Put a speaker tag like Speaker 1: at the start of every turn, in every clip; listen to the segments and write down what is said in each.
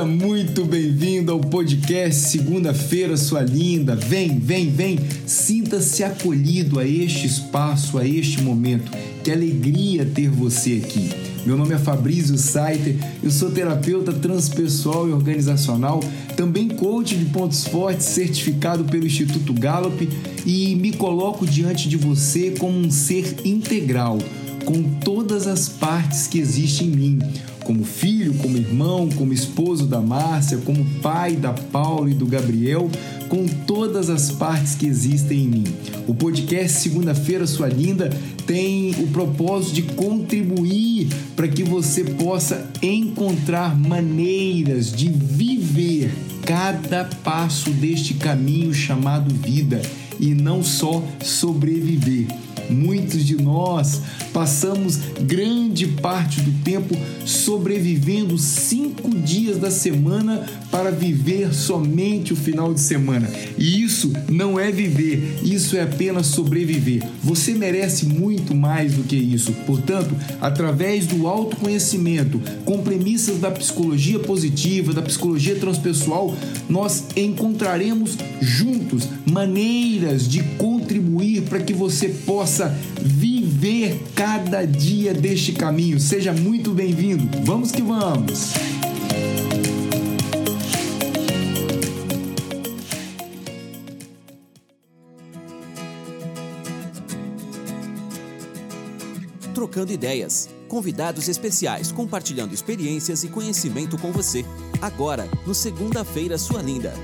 Speaker 1: Seja muito bem-vindo ao podcast Segunda-feira, sua linda. Vem, vem, vem. Sinta-se acolhido a este espaço, a este momento. Que alegria ter você aqui. Meu nome é Fabrício Saiter, eu sou terapeuta transpessoal e organizacional, também coach de pontos fortes certificado pelo Instituto Gallup e me coloco diante de você como um ser integral, com todas as partes que existem em mim como filho, como irmão, como esposo da Márcia, como pai da Paula e do Gabriel, com todas as partes que existem em mim. O podcast Segunda-feira Sua Linda tem o propósito de contribuir para que você possa encontrar maneiras de viver cada passo deste caminho chamado vida e não só sobreviver. Muitos de nós passamos grande parte do tempo sobrevivendo cinco dias da semana para viver somente o final de semana. E isso não é viver, isso é apenas sobreviver. Você merece muito mais do que isso. Portanto, através do autoconhecimento, com premissas da psicologia positiva, da psicologia transpessoal, nós encontraremos juntos maneiras de contribuir para que você possa viver cada dia deste caminho. Seja muito bem-vindo. Vamos que vamos!
Speaker 2: Trocando ideias. Convidados especiais compartilhando experiências e conhecimento com você. Agora, no Segunda-feira Sua Linda.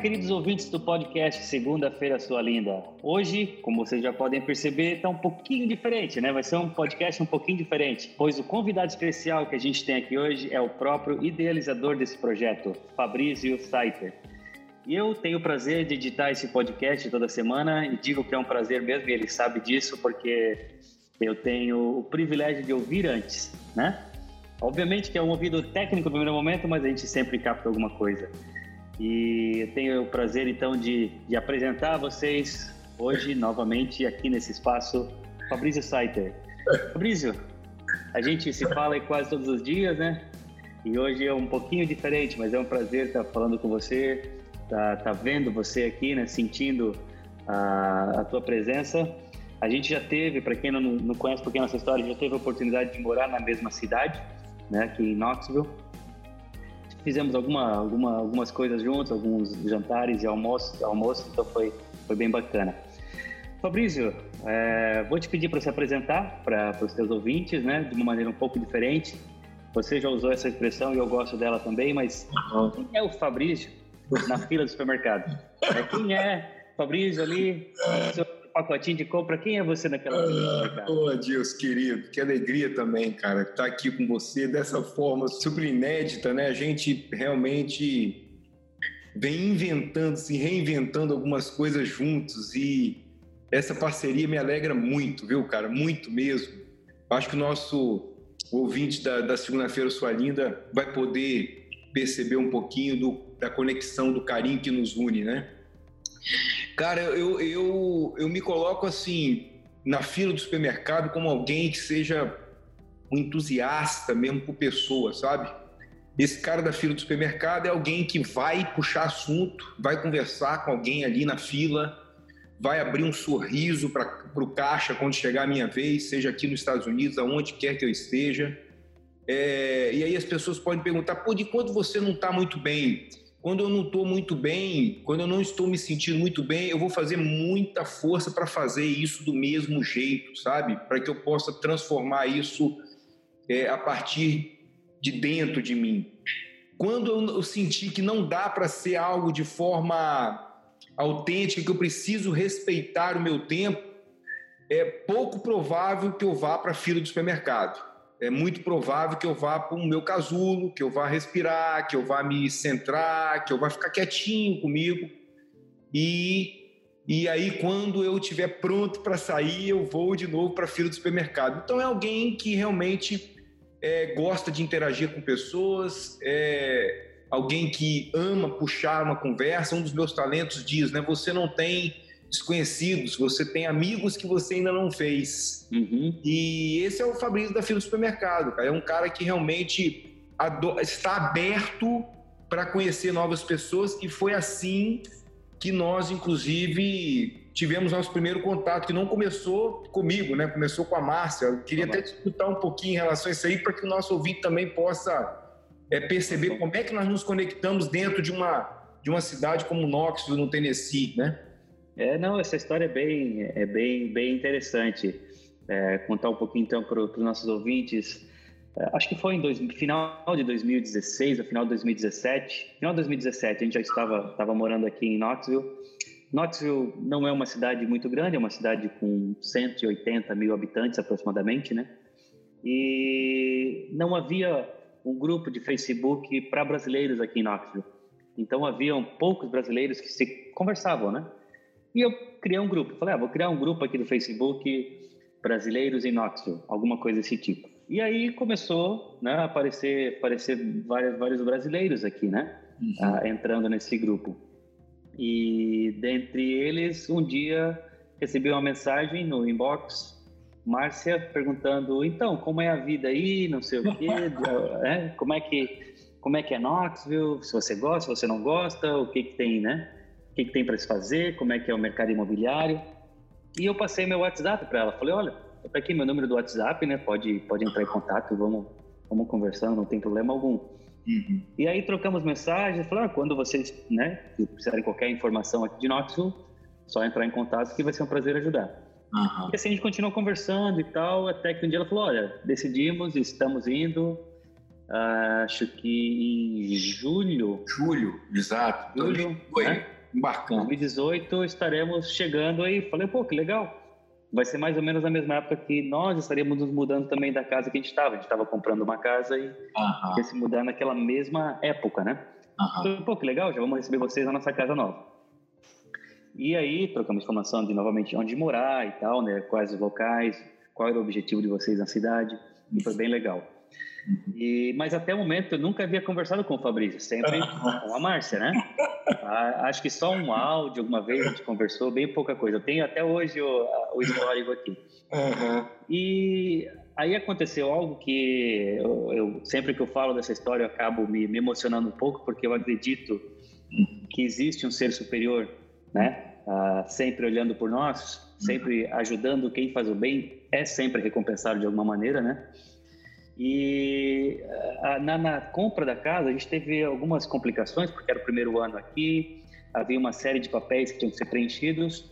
Speaker 3: Queridos ouvintes do podcast Segunda-feira Sua Linda. Hoje, como vocês já podem perceber, está um pouquinho diferente, né? Vai ser um podcast um pouquinho diferente, pois o convidado especial que a gente tem aqui hoje é o próprio idealizador desse projeto, Fabrício Saiter. E eu tenho o prazer de editar esse podcast toda semana e digo que é um prazer mesmo, e ele sabe disso porque eu tenho o privilégio de ouvir antes, né? Obviamente que é um ouvido técnico no primeiro momento, mas a gente sempre capta alguma coisa. E eu tenho o prazer então de, de apresentar a vocês hoje novamente aqui nesse espaço Fabrício Saiter. Fabrício, a gente se fala quase todos os dias, né? E hoje é um pouquinho diferente, mas é um prazer estar falando com você, estar tá, tá vendo você aqui, né? Sentindo a, a tua presença. A gente já teve, para quem não, não conhece um pouquinho a nossa história, já teve a oportunidade de morar na mesma cidade, né? Aqui em Knoxville fizemos alguma, alguma, algumas coisas juntos, alguns jantares e almoços, almoço, então foi, foi bem bacana. Fabrício, é, vou te pedir para se apresentar para os teus ouvintes, né, de uma maneira um pouco diferente. Você já usou essa expressão e eu gosto dela também, mas quem é o Fabrício na fila do supermercado? É, quem é Fabrício ali, pacotinho de compra. Quem é você naquela
Speaker 1: ah, Ô, Deus querido, que alegria também, cara, estar tá aqui com você dessa forma super inédita, né? A gente realmente vem inventando, se reinventando algumas coisas juntos e essa parceria me alegra muito, viu, cara? Muito mesmo. Acho que o nosso ouvinte da, da segunda-feira, sua linda, vai poder perceber um pouquinho do, da conexão, do carinho que nos une, né? Cara, eu, eu, eu me coloco assim na fila do supermercado como alguém que seja um entusiasta mesmo por pessoa, sabe? Esse cara da fila do supermercado é alguém que vai puxar assunto, vai conversar com alguém ali na fila, vai abrir um sorriso para o caixa quando chegar a minha vez, seja aqui nos Estados Unidos, aonde quer que eu esteja. É, e aí as pessoas podem perguntar, pô, de quando você não está muito bem? Quando eu não estou muito bem, quando eu não estou me sentindo muito bem, eu vou fazer muita força para fazer isso do mesmo jeito, sabe? Para que eu possa transformar isso é, a partir de dentro de mim. Quando eu, eu sentir que não dá para ser algo de forma autêntica, que eu preciso respeitar o meu tempo, é pouco provável que eu vá para a fila do supermercado é muito provável que eu vá para o meu casulo, que eu vá respirar, que eu vá me centrar, que eu vá ficar quietinho comigo. E, e aí, quando eu estiver pronto para sair, eu vou de novo para a fila do supermercado. Então, é alguém que realmente é, gosta de interagir com pessoas, é, alguém que ama puxar uma conversa. Um dos meus talentos diz, né? Você não tem desconhecidos, você tem amigos que você ainda não fez. Uhum. E esse é o Fabrício da fila do supermercado, cara. É um cara que realmente está aberto para conhecer novas pessoas e foi assim que nós, inclusive, tivemos nosso primeiro contato, que não começou comigo, né? Começou com a Márcia. Eu queria até discutir um pouquinho em relação a isso aí, para que o nosso ouvinte também possa é, perceber como é que nós nos conectamos dentro de uma, de uma cidade como Knoxville, no Tennessee, né?
Speaker 3: É, não, essa história é bem, é bem, bem interessante. É, contar um pouquinho então para os nossos ouvintes. É, acho que foi em dois, final de 2016, ou final de 2017. Final de 2017, a gente já estava, estava morando aqui em Knoxville. Knoxville não é uma cidade muito grande, é uma cidade com 180 mil habitantes aproximadamente, né? E não havia um grupo de Facebook para brasileiros aqui em Knoxville. Então haviam poucos brasileiros que se conversavam, né? E eu criei um grupo. Falei, ah, vou criar um grupo aqui do Facebook brasileiros em Knoxville, alguma coisa desse tipo. E aí começou né, a aparecer, aparecer vários, vários brasileiros aqui, né? Uhum. Ah, entrando nesse grupo. E dentre eles, um dia recebi uma mensagem no inbox, Márcia perguntando, então, como é a vida aí, não sei o quê, é, como é que como é que é Knoxville, se você gosta, se você não gosta, o que que tem, né? O que que tem para se fazer, como é que é o mercado imobiliário. E eu passei meu WhatsApp para ela, falei, olha, tá aqui meu número do WhatsApp, né? Pode pode entrar em contato, vamos vamos conversando, não tem problema algum. Uhum. E aí trocamos mensagens, falaram, ah, quando vocês né, precisarem qualquer informação aqui de Knoxville, só entrar em contato que vai ser um prazer ajudar. Uhum. E assim a gente continuou conversando e tal, até que um dia ela falou, olha, decidimos, estamos indo, uh, acho que em julho.
Speaker 1: Julho, exato.
Speaker 3: Julho,
Speaker 1: Foi né? Bacana.
Speaker 3: 2018 estaremos chegando aí. Falei, pô, que legal vai ser mais ou menos na mesma época que nós estaríamos nos mudando também da casa que a gente estava. A gente estava comprando uma casa e ia se mudar naquela mesma época, né? Então, pô, que legal, já vamos receber vocês na nossa casa nova. E aí trocamos informação de novamente onde morar e tal, né? Quais os locais, qual era o objetivo de vocês na cidade. E foi bem legal. E, mas até o momento eu nunca havia conversado com o Fabrício, sempre com a Márcia, né? Ah, acho que só um áudio, alguma vez a gente conversou, bem pouca coisa. Eu tenho até hoje o, o histórico aqui. Uhum. E aí aconteceu algo que eu, eu, sempre que eu falo dessa história eu acabo me, me, emocionando um pouco, porque eu acredito que existe um ser superior, né? Ah, sempre olhando por nós, sempre ajudando quem faz o bem, é sempre recompensado de alguma maneira, né? E ah, na, na, compra da casa, a gente teve algumas complicações, porque era o primeiro ano aqui, havia uma série de papéis que tinham que ser preenchidos.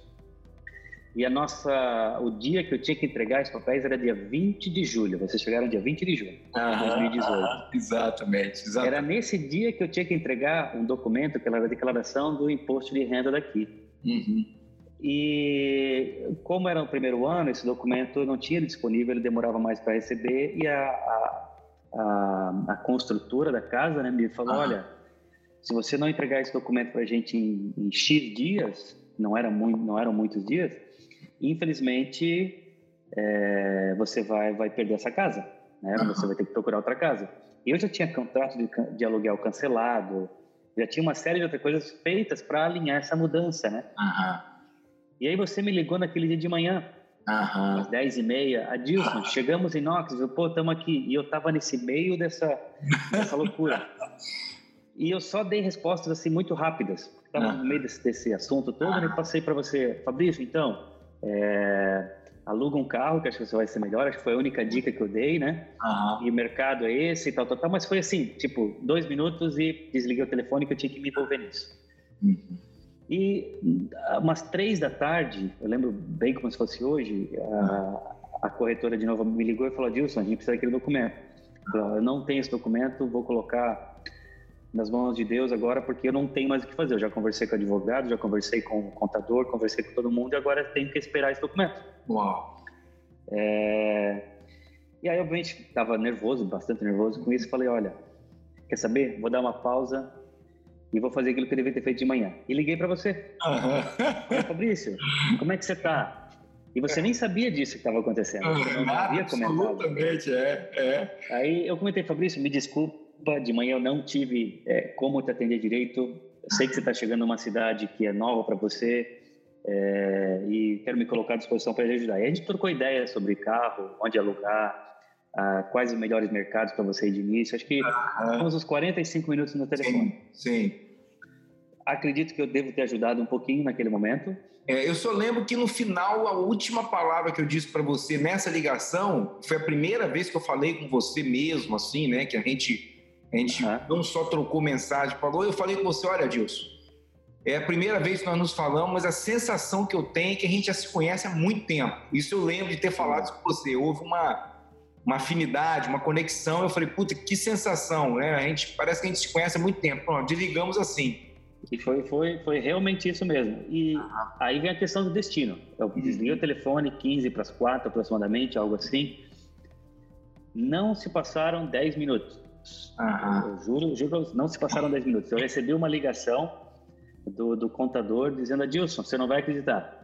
Speaker 3: E a nossa, o dia que eu tinha que entregar esses papéis era dia 20 de julho. Vocês chegaram dia 20 de julho de 2018. Ah,
Speaker 1: exatamente, exatamente.
Speaker 3: Era nesse dia que eu tinha que entregar um documento, que era a declaração do imposto de renda daqui. Uhum. E como era o primeiro ano, esse documento não tinha disponível, ele demorava mais para receber e a, a, a, a, construtora da casa né, me falou, ah. olha, se você não entregar esse documento para a gente em, em, X dias, não, era muito, não eram muitos dias, infelizmente é, você vai, vai perder essa casa, né? Você vai ter que procurar outra casa. Eu já tinha contrato de, de aluguel cancelado, já tinha uma série de outras coisas feitas para alinhar essa mudança, né? Aham. E aí você me ligou naquele dia de manhã, Aham. às 10 e meia, Adilson, Aham. chegamos em Knoxville, pô, estamos aqui. E eu estava nesse meio dessa, dessa loucura. E eu só dei respostas assim muito rápidas. Estava no meio desse, desse assunto todo e passei para você, Fabrício, então, é, aluga um carro, que acho que você vai ser melhor, acho que foi a única dica que eu dei, né? Uhum. E o mercado é esse e tal, tal, tal, mas foi assim, tipo, dois minutos e desliguei o telefone que eu tinha que me envolver nisso. Uhum. E umas três da tarde, eu lembro bem como se fosse hoje, a, a corretora de novo me ligou e falou: Dilson, a gente precisa daquele documento. Eu não tenho esse documento, vou colocar nas mãos de Deus agora porque eu não tenho mais o que fazer. Eu já conversei com o advogado, já conversei com o contador, conversei com todo mundo e agora tenho que esperar esse documento. Uau! É... E aí, obviamente, estava nervoso, bastante nervoso com isso. Falei: olha, quer saber? Vou dar uma pausa, e vou fazer aquilo que eu devia ter feito de manhã. E liguei para você. Uhum. Fabrício, como é que você tá? E você nem sabia disso que estava acontecendo. Você não havia comentado.
Speaker 1: Absolutamente, é, é.
Speaker 3: Aí eu comentei, Fabrício, me desculpa, de manhã eu não tive é, como te atender direito. Eu sei que você está chegando numa cidade que é nova para você é, e quero me colocar à disposição para ajudar. E a gente trocou ideias sobre carro, onde alugar, ah, quais os melhores mercados para você ir de início. Acho que ficamos uns 45 minutos no telefone.
Speaker 1: Sim, sim.
Speaker 3: Acredito que eu devo ter ajudado um pouquinho naquele momento.
Speaker 1: É, eu só lembro que no final, a última palavra que eu disse para você nessa ligação foi a primeira vez que eu falei com você mesmo, assim, né? Que a gente, a gente uhum. não só trocou mensagem, falou. Eu falei com você: olha, Dilson, é a primeira vez que nós nos falamos, mas a sensação que eu tenho é que a gente já se conhece há muito tempo. Isso eu lembro de ter falado com você. Houve uma, uma afinidade, uma conexão. Eu falei, puta, que sensação, né? A gente parece que a gente se conhece há muito tempo. Pronto, desligamos assim.
Speaker 3: E foi, foi, foi realmente isso mesmo. E aí vem a questão do destino. Eu uhum. desliguei o telefone 15 para as 4 aproximadamente, algo assim. Não se passaram 10 minutos. Eu juro, juro, não se passaram 10 minutos. Eu recebi uma ligação do, do contador dizendo: Adilson, você não vai acreditar.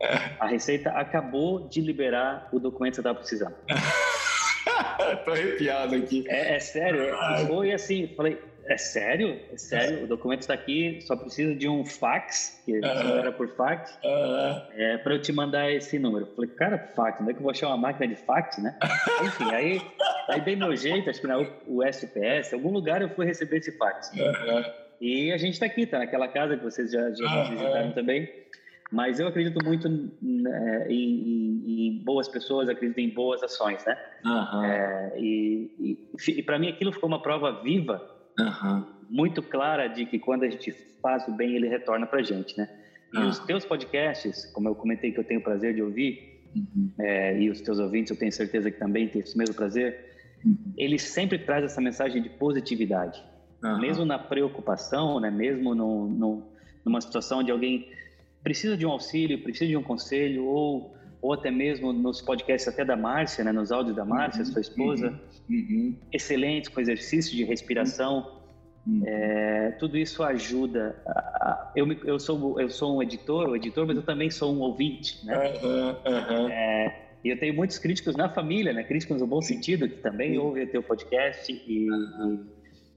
Speaker 3: É. A Receita acabou de liberar o documento que você estava precisando.
Speaker 1: Tô arrepiado aqui.
Speaker 3: É, é sério. É, foi assim, falei, é sério? É sério? O documento está aqui, só preciso de um fax, que uh -huh. era por fax, uh -huh. é, para eu te mandar esse número. Falei, cara, fax, onde é que eu vou achar uma máquina de fax, né? Enfim, aí, aí dei meu jeito, acho que na USPS, algum lugar eu fui receber esse fax. Uh -huh. E a gente está aqui, tá naquela casa que vocês já, já visitaram também. Mas eu acredito muito né, em, em, em, boas pessoas, acredito em boas ações, né? É, e, e, e para mim aquilo ficou uma prova viva uhum. muito clara de que quando a gente faz o bem, ele retorna para a gente, né? E uhum. os teus podcasts, como eu comentei que eu tenho o prazer de ouvir, uhum. é, e os teus ouvintes, eu tenho certeza que também têm esse mesmo prazer, uhum. eles sempre trazem essa mensagem de positividade. Mesmo na preocupação, né? mesmo no, no, numa situação de alguém precisa de um auxílio, precisa de um conselho, ou, ou até mesmo nos podcasts até da Márcia, né? nos áudios da Márcia, uhum. sua esposa, uhum excelentes com exercício de respiração. Uhum. É, tudo isso ajuda. A, a, eu, eu, sou, eu sou um editor, um editor, mas eu também sou um ouvinte, né? Uhum, é, e eu tenho muitos críticos na família, né? Críticos no bom sentido, que também ouvem o teu podcast e, e,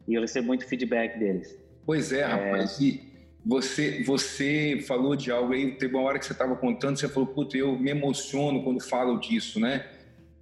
Speaker 3: e, eu recebo muito feedback deles.
Speaker 1: Pois é, rapaz. É... E você, você falou de algo aí, teve uma hora que você estava contando, você falou, puta, eu me emociono quando falo disso, né?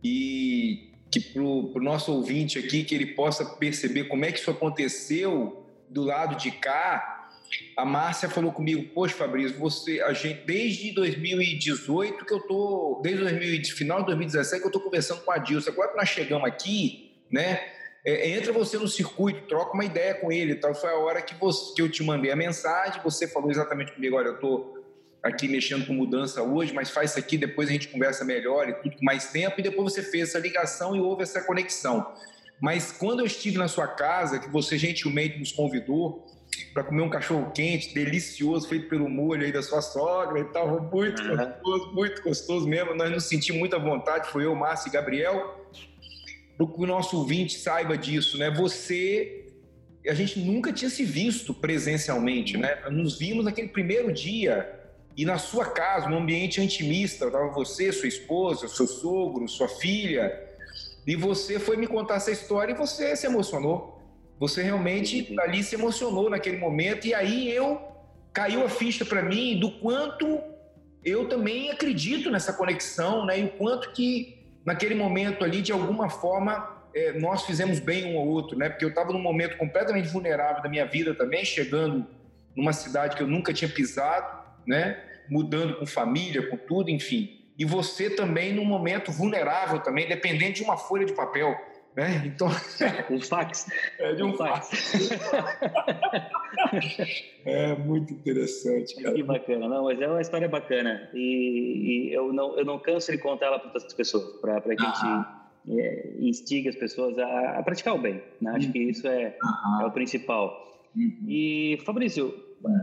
Speaker 1: E que para o nosso ouvinte aqui, que ele possa perceber como é que isso aconteceu do lado de cá. A Márcia falou comigo, poxa, Fabrício, você, a gente, desde 2018 que eu tô, desde 2000, final de 2017 que eu tô conversando com a Dilson. Agora que nós chegamos aqui, né? É, entra você no circuito, troca uma ideia com ele. Então foi a hora que, você, que eu te mandei a mensagem, você falou exatamente comigo, olha, eu tô aqui mexendo com mudança hoje, mas faz isso aqui, depois a gente conversa melhor e tudo com mais tempo, e depois você fez essa ligação e houve essa conexão. Mas quando eu estive na sua casa, que você gentilmente nos convidou para comer um cachorro quente, delicioso, feito pelo molho aí da sua sogra e tal, muito uhum. gostoso, muito gostoso mesmo, nós nos sentimos muita vontade, foi eu, Márcio e Gabriel, para que o nosso ouvinte saiba disso, né? Você a gente nunca tinha se visto presencialmente, né? Nos vimos naquele primeiro dia e na sua casa, num ambiente intimista, estava você, sua esposa, seu sogro, sua filha, e você foi me contar essa história e você se emocionou. Você realmente ali se emocionou naquele momento e aí eu caiu a ficha para mim do quanto eu também acredito nessa conexão, né? E o quanto que naquele momento ali de alguma forma é, nós fizemos bem um ao outro, né? Porque eu estava num momento completamente vulnerável da minha vida também, chegando numa cidade que eu nunca tinha pisado, né? mudando com família, com tudo, enfim. E você também num momento vulnerável também, dependente de uma folha de papel. Né? Então,
Speaker 3: um fax.
Speaker 1: É, de um, um fax. é muito interessante, cara.
Speaker 3: Que bacana, não, mas é uma história bacana e, e eu, não, eu não canso de contar ela para outras pessoas, para que a gente é, instigue as pessoas a, a praticar o bem. Né? Acho que isso é, é o principal. Uhum. E Fabrício,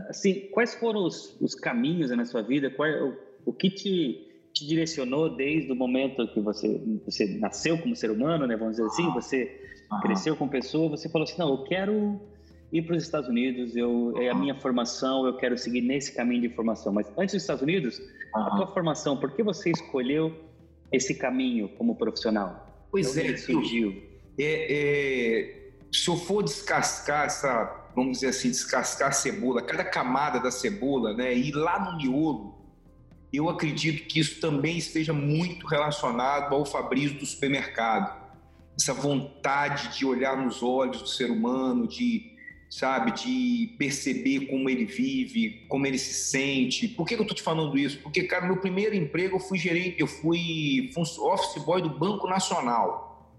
Speaker 3: assim, quais foram os, os caminhos na sua vida? Qual, o, o que te, te direcionou desde o momento que você, você nasceu como ser humano, né? Vamos dizer assim, você cresceu com pessoa, você falou assim, não, eu quero ir para os Estados Unidos, eu, é a minha formação, eu quero seguir nesse caminho de formação. Mas antes dos Estados Unidos, a tua formação, por que você escolheu esse caminho como profissional?
Speaker 1: Pois é, surgiu. É, é, se eu for descascar essa, vamos dizer assim, descascar a cebola, cada camada da cebola, né, ir lá no miolo, eu acredito que isso também esteja muito relacionado ao Fabrício do supermercado. Essa vontade de olhar nos olhos do ser humano, de sabe, de perceber como ele vive, como ele se sente. Por que eu estou te falando isso? Porque, cara, meu primeiro emprego eu fui gerente, eu fui office boy do Banco Nacional.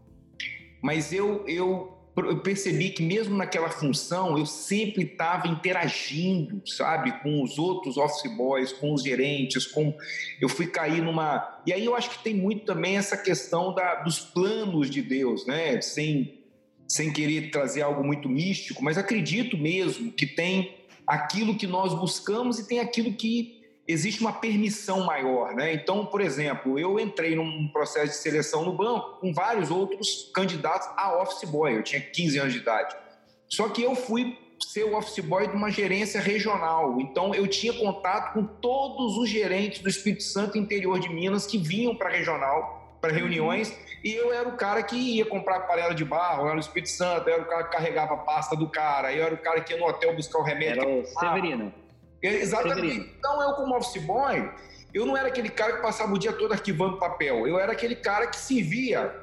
Speaker 1: Mas eu, eu eu percebi que mesmo naquela função eu sempre estava interagindo, sabe, com os outros office boys, com os gerentes, com eu fui cair numa e aí eu acho que tem muito também essa questão da, dos planos de Deus, né? Sem sem querer trazer algo muito místico, mas acredito mesmo que tem aquilo que nós buscamos e tem aquilo que existe uma permissão maior, né? Então, por exemplo, eu entrei num processo de seleção no banco com vários outros candidatos a office boy. Eu tinha 15 anos de idade. Só que eu fui ser o office boy de uma gerência regional. Então, eu tinha contato com todos os gerentes do Espírito Santo interior de Minas que vinham para a regional, para reuniões, e eu era o cara que ia comprar panela de barro lá no Espírito Santo, eu era o cara que carregava a pasta do cara, eu era o cara que ia no hotel buscar o remédio.
Speaker 3: Era o Severino.
Speaker 1: Exatamente. Então, eu, como office boy, eu não era aquele cara que passava o dia todo arquivando papel. Eu era aquele cara que servia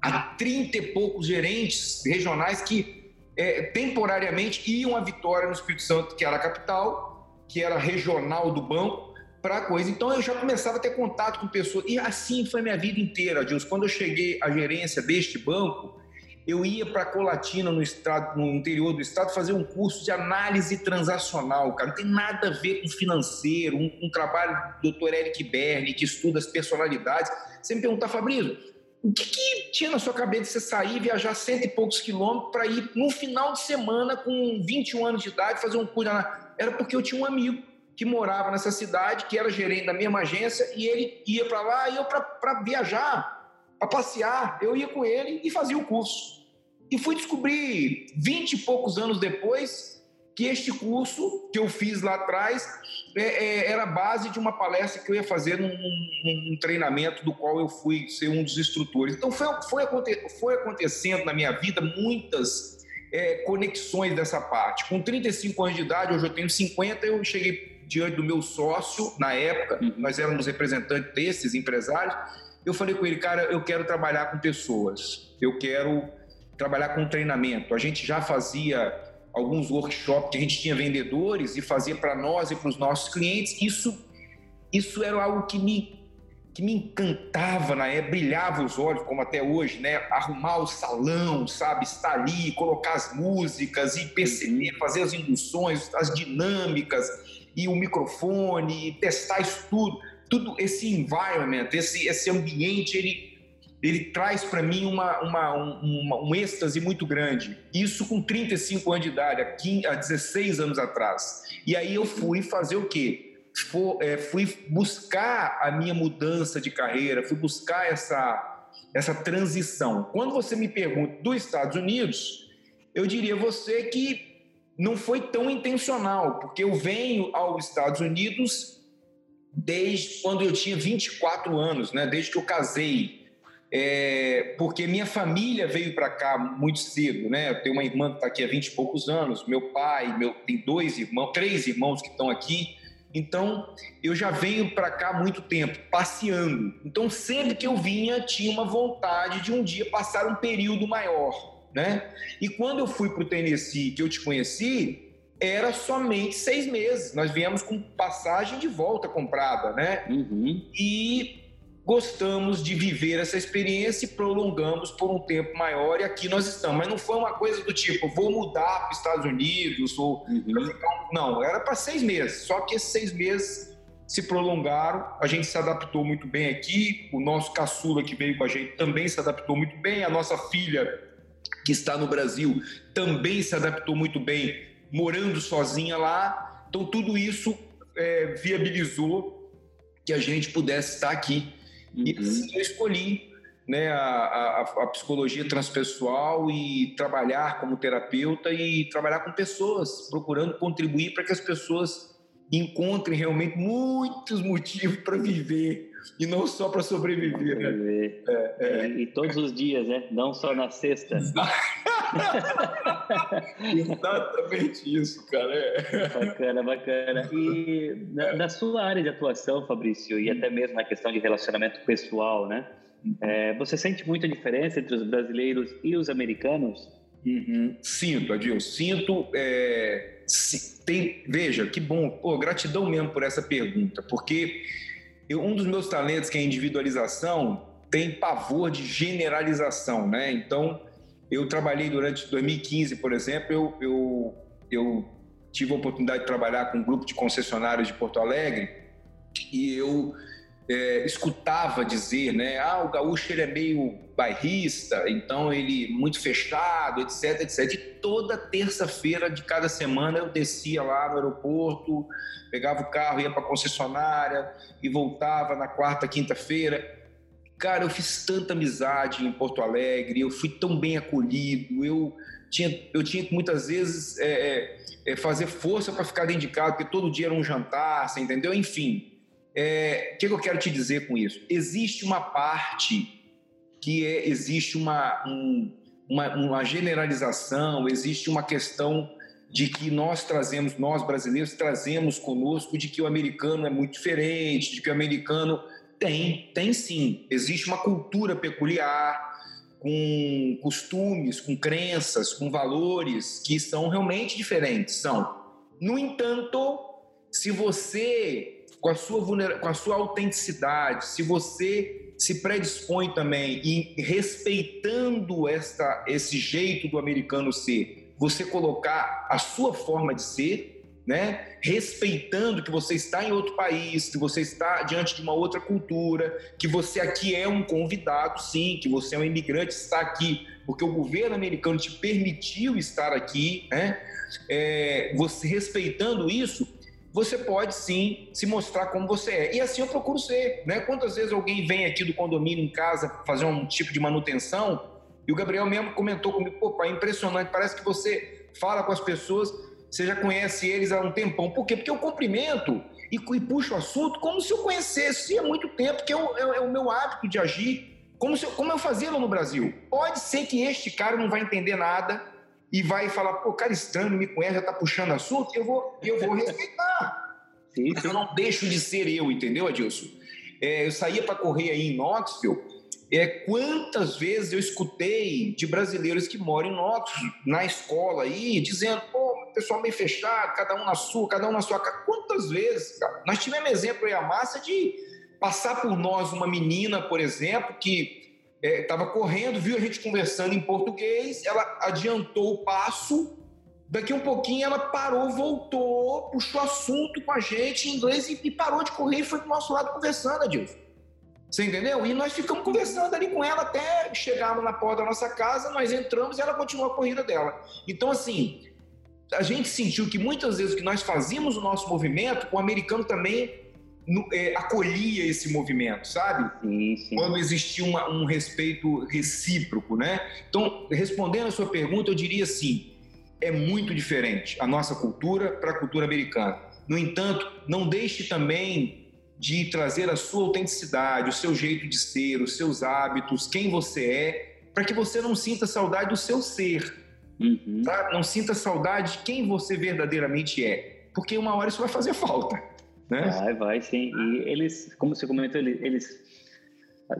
Speaker 1: a 30 e poucos gerentes regionais que é, temporariamente iam à Vitória no Espírito Santo, que era a capital, que era regional do banco, para coisa. Então eu já começava a ter contato com pessoas. E assim foi minha vida inteira, Dilson. Quando eu cheguei à gerência deste banco, eu ia para Colatina, no, estado, no interior do estado, fazer um curso de análise transacional, cara. Não tem nada a ver com financeiro, um, um trabalho do Dr. Eric Berni, que estuda as personalidades. Você me pergunta, Fabrício, o que, que, tinha na sua cabeça de você sair viajar cento e poucos quilômetros para ir no final de semana, com 21 anos de idade, fazer um curso? Era porque eu tinha um amigo que morava nessa cidade, que era gerente da mesma agência, e ele ia para lá e eu para viajar, para passear. Eu ia com ele e fazia o curso. E fui descobrir, vinte e poucos anos depois, que este curso que eu fiz lá atrás é, é, era base de uma palestra que eu ia fazer num, num, num, treinamento do qual eu fui ser um dos instrutores. Então foi, foi, foi acontecendo na minha vida muitas é, conexões dessa parte. Com 35 anos de idade, hoje eu tenho 50, eu cheguei diante do meu sócio na época, nós éramos representantes desses empresários. Eu falei com ele, cara, eu quero trabalhar com pessoas, eu quero trabalhar com treinamento. A gente já fazia alguns workshops que a gente tinha vendedores e fazia para nós e para os nossos clientes. Isso, isso era algo que me que me encantava na época, brilhava os olhos, como até hoje, né? Arrumar o salão, sabe? Estar ali, colocar as músicas e perceber, fazer as induções, as dinâmicas e o microfone, testar isso tudo. Tudo esse environment, esse, esse ambiente, ele, ele traz para mim uma, uma, uma, um êxtase muito grande. Isso com 35 anos de idade, há, 15, há 16 anos atrás. E aí eu fui fazer o quê? É, fui buscar a minha mudança de carreira, fui buscar essa, essa transição. Quando você me pergunta dos Estados Unidos, eu diria a você que não foi tão intencional, porque eu venho aos Estados Unidos desde quando eu tinha 24 anos, né? desde que eu casei é, porque minha família veio para cá muito cedo, né? Eu tenho uma irmã que está aqui há 20 e poucos anos, meu pai, meu, tem dois irmãos, três irmãos que estão aqui. Então, eu já venho para cá há muito tempo, passeando. Então, sempre que eu vinha, tinha uma vontade de um dia passar um período maior, né? E quando eu fui para o Tennessee, que eu te conheci, era somente seis meses. Nós viemos com passagem de volta comprada, né? Uhum. E gostamos de viver essa experiência e prolongamos por um tempo maior e aqui nós estamos. Mas não foi uma coisa do tipo, vou mudar para os Estados Unidos ou... Uhum. Não, era para seis meses. Só que esses seis meses se prolongaram, a gente se adaptou muito bem aqui, o nosso caçula que veio com a gente também se adaptou muito bem, a nossa filha que está no Brasil também se adaptou muito bem, morando sozinha lá. Então tudo isso é, viabilizou que a gente pudesse estar aqui Uhum. E assim eu escolhi né, a, a, a, psicologia transpessoal e trabalhar como terapeuta e trabalhar com pessoas, procurando contribuir para que as pessoas encontrem realmente muitos motivos para viver e não só para sobreviver. Né?
Speaker 3: É, é. E, e, todos os dias, né? Não só na sexta.
Speaker 1: Exatamente isso, cara. É.
Speaker 3: Bacana, bacana. E na, na, sua área de atuação, Fabrício, e até mesmo na questão de relacionamento pessoal, né? É, você sente muita diferença entre os brasileiros e os americanos?
Speaker 1: Uhum. Sinto, Adil, sinto. É, tem, veja, que bom, pô, gratidão mesmo por essa pergunta, porque eu, um dos meus talentos, que é individualização, tem pavor de generalização, né? Então, eu trabalhei durante 2015, por exemplo, eu, eu, eu tive a oportunidade de trabalhar com um grupo de concessionários de Porto Alegre e eu é, escutava dizer, né? Ah, o gaúcho ele é meio bairrista, então ele muito fechado, etc, etc. E toda terça-feira de cada semana eu descia lá no aeroporto, pegava o carro, ia para a concessionária e voltava na quarta, quinta-feira. Cara, eu fiz tanta amizade em Porto Alegre, eu fui tão bem acolhido, eu tinha, eu tinha que muitas vezes é, é, fazer força para ficar dentro de casa, porque todo dia era um jantar, você entendeu? Enfim, é, o que, eu quero te dizer com isso? Existe uma parte que é, existe uma, um, uma, uma generalização, existe uma questão de que nós trazemos, nós brasileiros trazemos conosco de que o americano é muito diferente, de que o americano tem, tem sim. Existe uma cultura peculiar, com costumes, com crenças, com valores que são realmente diferentes. São. No entanto, se você com a sua, vulner... com a sua autenticidade, se você se predispõe também e respeitando esta, esse jeito do americano ser, você colocar a sua forma de ser, né? respeitando que você está em outro país, que você está diante de uma outra cultura, que você aqui é um convidado, sim, que você é um imigrante, está aqui porque o governo americano te permitiu estar aqui, né? É, você respeitando isso, você pode sim se mostrar como você é. E assim eu procuro ser. Né? Quantas vezes alguém vem aqui do condomínio em casa fazer um tipo de manutenção e o Gabriel mesmo comentou comigo: pô, pai, é impressionante, parece que você fala com as pessoas, você já conhece eles há um tempão. Por quê? Porque eu cumprimento e, e puxo o assunto como se eu conhecesse há muito tempo, que é o, é, é o meu hábito de agir. Como, se, como eu fazia lá no Brasil. Pode ser que este cara não vai entender nada, e vai falar, pô, cara estranho, me conhece, já tá puxando assunto, eu vou, eu vou respeitar. Sim, eu não deixo de ser eu, entendeu, Adilson? É, eu saía para correr aí em Knoxville, é, quantas vezes eu escutei de brasileiros que moram em Knoxville, na escola aí, dizendo, pô, pessoal meio fechado, cada um na sua, cada um na sua casa. Quantas vezes, cara? Nós tivemos exemplo aí, a massa, de passar por nós uma menina, por exemplo, que estava é, correndo, viu a gente conversando em português, ela adiantou o passo, daqui um pouquinho ela parou, voltou, puxou assunto com a gente em inglês e, e parou de correr e foi pro nosso lado conversando, Adilson. Você entendeu? E nós ficamos conversando ali com ela até chegarmos na porta da nossa casa, nós entramos e ela continuou a corrida dela. Então, assim, a gente sentiu que muitas vezes que nós fazíamos o nosso movimento, o americano também é, acolhia esse movimento, sabe?
Speaker 3: Sim, sim.
Speaker 1: Quando existia uma, um respeito recíproco, né? Então, respondendo a sua pergunta, eu diria assim: é muito diferente a nossa cultura para a cultura americana. No entanto, não deixe também de trazer a sua autenticidade, o seu jeito de ser, os seus hábitos, quem você é, para que você não sinta saudade do seu ser. Uhum. Tá? Não sinta saudade de quem você verdadeiramente é, porque uma hora isso vai fazer falta. Né?
Speaker 3: Vai, vai, sim. E eles, como você comentou, eles,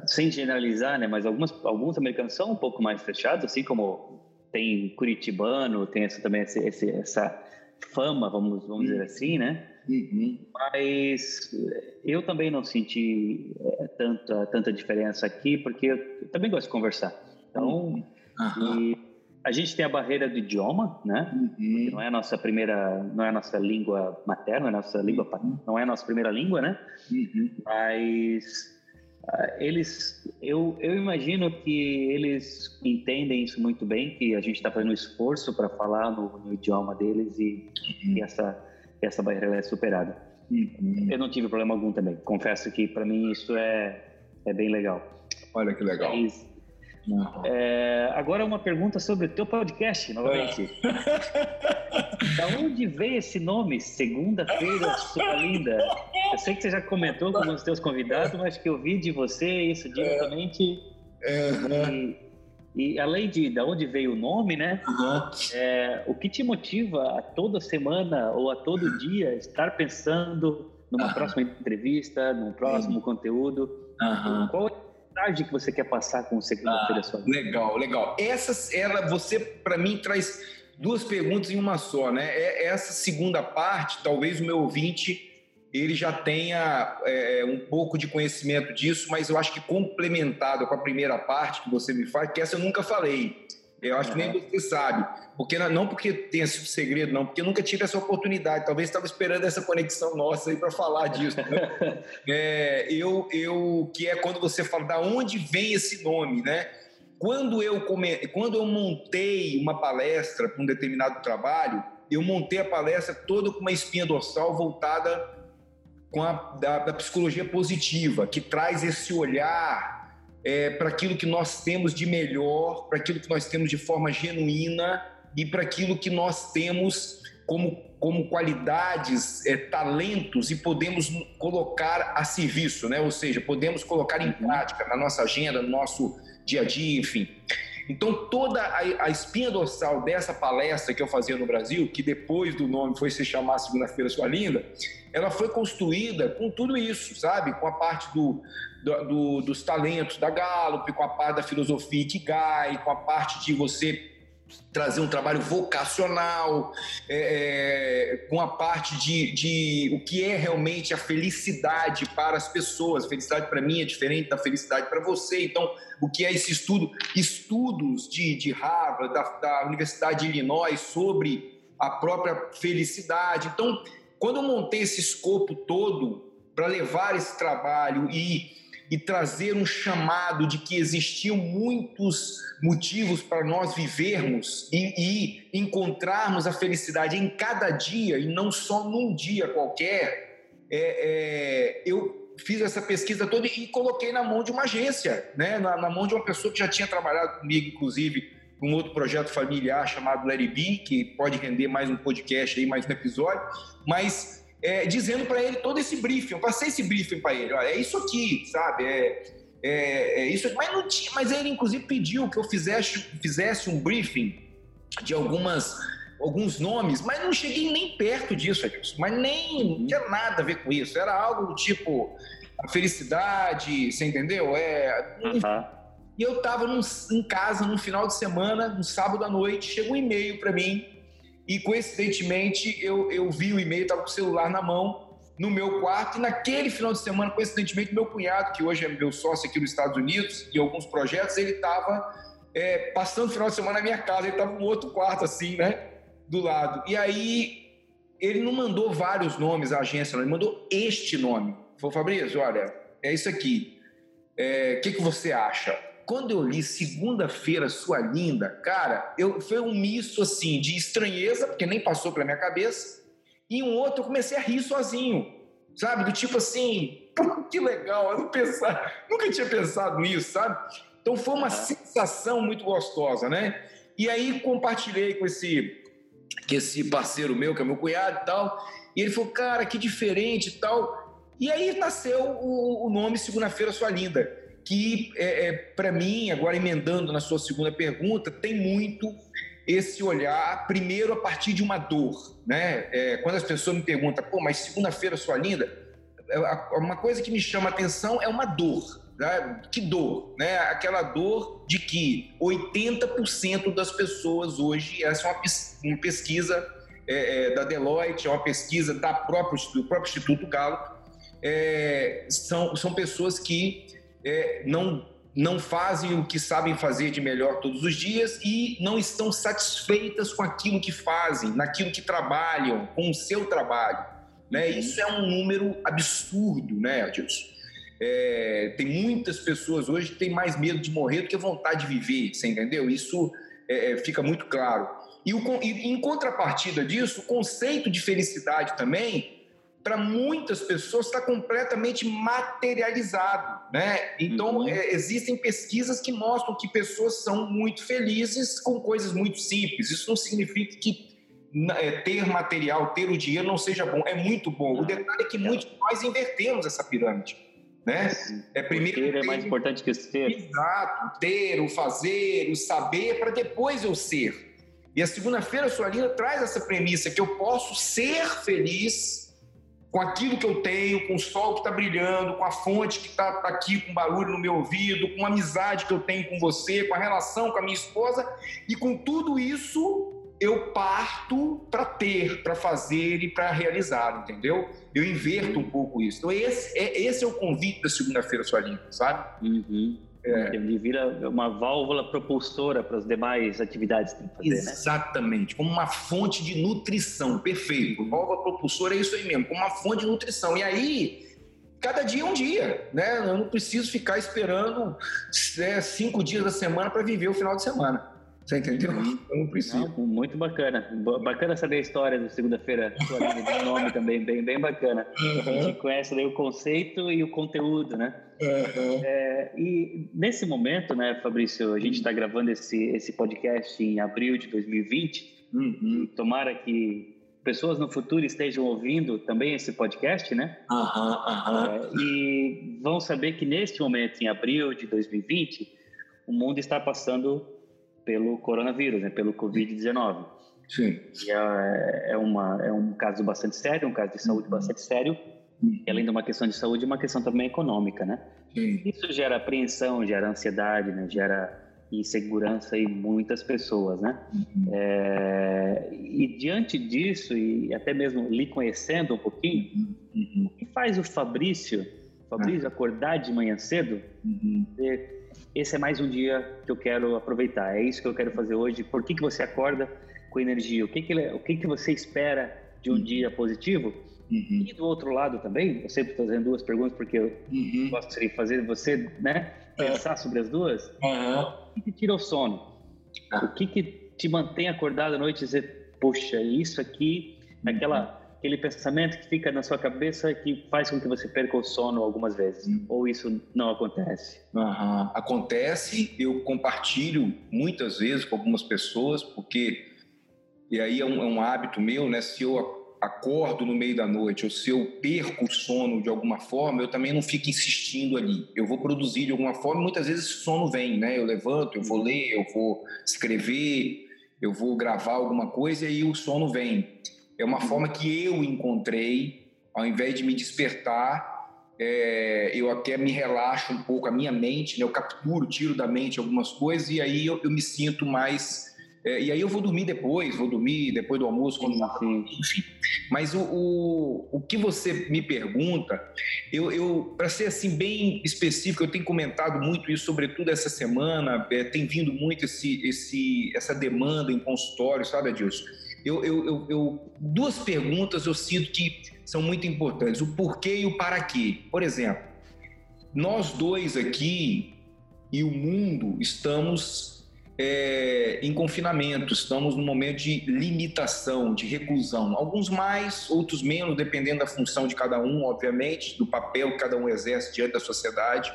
Speaker 3: sem generalizar, né, mas algumas, alguns americanos são um pouco mais fechados, assim como tem curitibano, tem essa, também esse, esse, essa fama, vamos, vamos dizer assim, né? Uhum. Mas eu também não senti é, tanta, tanta diferença aqui, porque eu também gosto de conversar. Então, uhum. e, a gente tem a barreira do idioma, né? Uhum. Não é a nossa primeira, não é a nossa língua materna, é nossa língua, uhum. não é a nossa primeira língua, né? Uhum. Mas uh, eles, eu, eu imagino que eles entendem isso muito bem, que a gente está fazendo um esforço para falar no, no, idioma deles e, uhum. e essa, essa barreira é superada. Uhum. Eu não tive problema algum também. Confesso que para mim isso é, é bem legal.
Speaker 1: Olha que legal. Mas,
Speaker 3: é, agora uma pergunta sobre o teu podcast, novamente. É. da onde veio esse nome, Segunda-feira Sua Linda? Eu sei que você já comentou com os teus convidados, mas que eu vi de você isso diretamente. É. Uhum. E, e, além de de onde veio o nome, né? Uhum. É, o que te motiva a toda semana ou a todo dia estar pensando numa uhum. próxima entrevista, num próximo conteúdo? Qual é mensagem que você quer passar com o segunda-feira
Speaker 1: ah, Legal, legal. Essa, ela, você para mim traz duas perguntas em uma só, né? É, essa segunda parte, talvez o meu ouvinte ele já tenha é, um pouco de conhecimento disso, mas eu acho que complementado com a primeira parte que você me faz, que essa eu nunca falei. Eu acho que nem você sabe. Porque, não porque tenha sido segredo, não, porque eu nunca tive essa oportunidade. Talvez estava esperando essa conexão nossa aí para falar disso. Né? é, eu, eu, que é quando você fala da onde vem esse nome, né? Quando eu, come, quando eu montei uma palestra para um determinado trabalho, eu montei a palestra toda com uma espinha dorsal voltada com a da, da psicologia positiva, que traz esse olhar é, para aquilo que nós temos de melhor, para aquilo que nós temos de forma genuína e para aquilo que nós temos como, como qualidades, é, talentos e podemos colocar a serviço, né? ou seja, podemos colocar em uhum. prática na nossa agenda, no nosso dia a dia, enfim. Então, toda a, a, espinha dorsal dessa palestra que eu fazia no Brasil, que depois do nome foi se chamar Segunda-feira Sua Linda, ela foi construída com tudo isso, sabe? Com a parte do, do, do, dos talentos da Gallup, com a parte da filosofia Ikigai, com a parte de você trazer um trabalho vocacional, é, é, com a parte de, de o que é realmente a felicidade para as pessoas. Felicidade para mim é diferente da felicidade para você. Então, o que é esse estudo? Estudos de, de Harvard, da, da Universidade de Illinois sobre a própria felicidade. Então, quando eu montei esse escopo todo para levar esse trabalho e, e trazer um chamado de que existiam muitos motivos para nós vivermos e, e, encontrarmos a felicidade em cada dia e não só num dia qualquer, é, é, eu fiz essa pesquisa toda e coloquei na mão de uma agência, né? na, na mão de uma pessoa que já tinha trabalhado comigo, inclusive, um outro projeto familiar chamado Larry B, que pode render mais um podcast aí, mais um episódio, mas é, dizendo para ele todo esse briefing, eu passei esse briefing para ele, olha, é isso aqui, sabe, é, é, é, isso, mas não tinha, mas ele inclusive pediu que eu fizesse, fizesse um briefing de algumas alguns nomes, mas não cheguei nem perto disso, Adilson, mas nem tinha nada a ver com isso, era algo do tipo a felicidade, você entendeu? É, uhum. E eu estava em casa no final de semana, no sábado à noite, chegou um e-mail para mim e coincidentemente eu, eu vi o e-mail, estava com o celular na mão, no meu quarto, e naquele final de semana, coincidentemente, meu cunhado, que hoje é meu sócio aqui nos Estados Unidos, em alguns projetos, ele estava é, passando o final de semana na minha casa, ele estava no outro quarto, assim, né, do lado. E aí, ele não mandou vários nomes à agência, não, ele mandou este nome. Falou, Fabrício, olha, é isso aqui. O é, que, que você acha? Quando eu li Segunda-feira, Sua Linda, cara, eu, foi um misto assim de estranheza, porque nem passou pela minha cabeça, e um outro eu comecei a rir sozinho, sabe? Do tipo assim, que legal, eu não pensava, nunca tinha pensado nisso, sabe? Então foi uma sensação muito gostosa, né? E aí compartilhei com esse, com esse parceiro meu, que é meu cunhado e tal, e ele falou, cara, que diferente e tal. E aí nasceu o, o nome Segunda-feira, Sua Linda que, é, é para mim, agora emendando na sua segunda pergunta, tem muito esse olhar, primeiro, a partir de uma dor. Né? É, quando as pessoas me perguntam, pô, mas segunda-feira, sua linda, é, uma coisa que me chama atenção é uma dor. Né? Que dor? Né? Aquela dor de que 80% das pessoas hoje, essa é uma, uma pesquisa é, é, da Deloitte, é uma pesquisa da própria, do próprio Instituto Galo, é, são, são pessoas que é, não, não fazem o que sabem fazer de melhor todos os dias e não estão satisfeitas com aquilo que fazem, naquilo que trabalham, com o seu trabalho. Né? Uhum. Isso é um número absurdo, né, Adilson? É, tem muitas pessoas hoje que têm mais medo de morrer do que vontade de viver, você entendeu? Isso é, é fica muito claro. E, o, e em contrapartida disso, o conceito de felicidade também para muitas pessoas está completamente materializado, né? Então uhum. é, existem pesquisas que mostram que pessoas são muito felizes com coisas muito simples. Isso não significa que é, ter material, ter o dinheiro não seja bom. É muito bom. O detalhe é que muitos de nós invertemos essa pirâmide. Né?
Speaker 3: É primeiro ter, é mais importante que ser.
Speaker 1: Exato, ter, o fazer, o saber, para depois eu ser. E a segunda-feira, sua linda, traz essa premissa que eu posso ser feliz com aquilo que eu tenho, com o sol que está brilhando, com a fonte que está tá aqui, com barulho no meu ouvido, com a amizade que eu tenho com você, com a relação com a minha esposa, e com tudo isso eu parto para ter, para fazer e para realizar, entendeu? Eu inverto um pouco isso. Então, esse é, esse é o convite da segunda-feira sua linda, sabe?
Speaker 3: Uhum. É. Ele vira uma válvula propulsora para as demais atividades que tem que fazer,
Speaker 1: Exatamente, né? Exatamente, como uma fonte de nutrição, perfeito. Válvula propulsora é isso aí mesmo, como uma fonte de nutrição. E aí, cada dia é um dia, né? Eu não preciso ficar esperando é, cinco dias da semana para viver o final de semana. Você entendeu?
Speaker 3: Uhum. Eu não muito bacana. Bacana saber a história do segunda-feira. o nome também, bem, bem bacana. Uhum. A gente conhece o conceito e o conteúdo, né? Uhum. É, e nesse momento, né, Fabrício, a gente está gravando esse, esse podcast em abril de 2020. Uhum. Tomara que pessoas no futuro estejam ouvindo também esse podcast, né? É, e vão saber que neste momento, em abril de 2020, o mundo está passando pelo coronavírus, né, pelo Covid-19.
Speaker 1: Sim.
Speaker 3: E é, é, uma, é um caso bastante sério, um caso de saúde uhum. bastante sério, uhum. e além de uma questão de saúde, uma questão também econômica, né? Sim. Isso gera apreensão, gera ansiedade, né? gera insegurança em muitas pessoas, né? Uhum. É, e diante disso, e até mesmo lhe conhecendo um pouquinho, uhum. o que faz o Fabrício, Fabrício ah. acordar de manhã cedo, uhum esse é mais um dia que eu quero aproveitar, é isso que eu quero fazer hoje. Por que, que você acorda com energia? O que, que, o que, que você espera de um uhum. dia positivo? Uhum. E do outro lado também, eu sempre estou fazendo duas perguntas porque eu uhum. gosto de fazer você né, pensar sobre as duas. Uhum. O que, que tira o sono? Ah. O que, que te mantém acordado à noite e dizer, poxa, isso aqui, aquela aquele pensamento que fica na sua cabeça que faz com que você perca o sono algumas vezes? Ou isso não acontece?
Speaker 1: Uhum. Acontece, eu compartilho muitas vezes com algumas pessoas, porque, e aí é um, é um hábito meu, né? Se eu acordo no meio da noite ou se eu perco o sono de alguma forma, eu também não fico insistindo ali. Eu vou produzir de alguma forma, muitas vezes o sono vem, né? Eu levanto, eu vou ler, eu vou escrever, eu vou gravar alguma coisa e aí o sono vem. É uma forma que eu encontrei, ao invés de me despertar, é, eu até me relaxo um pouco a minha mente, né? eu capturo, tiro da mente algumas coisas e aí eu, eu me sinto mais. É, e aí eu vou dormir depois, vou dormir depois do almoço, quando enfim. Mas o, o, o que você me pergunta, eu, eu para ser assim bem específico, eu tenho comentado muito isso, sobretudo essa semana, é, tem vindo muito esse, esse, essa demanda em consultório, sabe, Adilson? Eu, eu, eu, eu, duas perguntas eu sinto que são muito importantes: o porquê e o para quê. Por exemplo, nós dois aqui e o mundo estamos é, em confinamento, estamos num momento de limitação, de reclusão. Alguns mais, outros menos, dependendo da função de cada um, obviamente, do papel que cada um exerce diante da sociedade,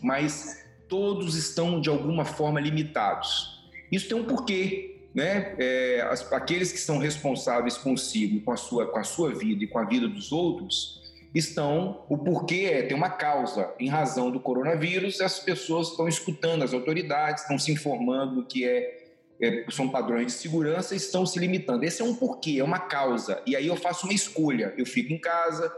Speaker 1: mas todos estão de alguma forma limitados. Isso tem um porquê né, é, as, aqueles que são responsáveis consigo, com a, sua, com a sua vida e com a vida dos outros, estão, o porquê é, tem uma causa, em razão do coronavírus, as pessoas estão escutando as autoridades, estão se informando do que é, é, são padrões de segurança e estão se limitando. Esse é um porquê, é uma causa. E aí eu faço uma escolha, eu fico em casa,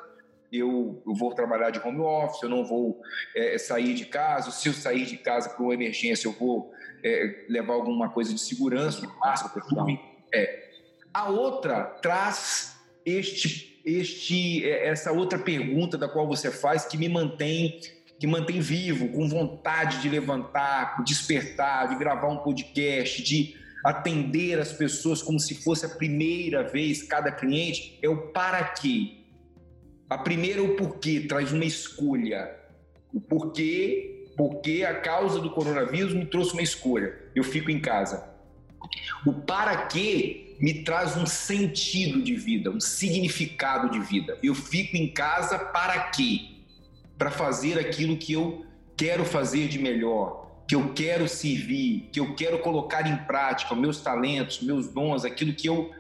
Speaker 1: eu, eu, vou trabalhar de home office, eu não vou é, sair de casa. Se eu sair de casa por uma emergência, eu vou é, levar alguma coisa de segurança, máscara, perfume. É. A outra traz este, este, é, essa outra pergunta da qual você faz que me mantém que mantém vivo, com vontade de levantar, despertar, de gravar um podcast, de atender as pessoas como se fosse a primeira vez cada cliente, é o para quê. A primeira é o porquê, traz uma escolha. O porquê porque a causa do coronavírus me trouxe uma escolha. Eu fico em casa. O para quê me traz um sentido de vida, um significado de vida. Eu fico em casa para quê? Para fazer aquilo que eu quero fazer de melhor, que eu quero servir, que eu quero colocar em prática meus talentos, meus dons, aquilo que eu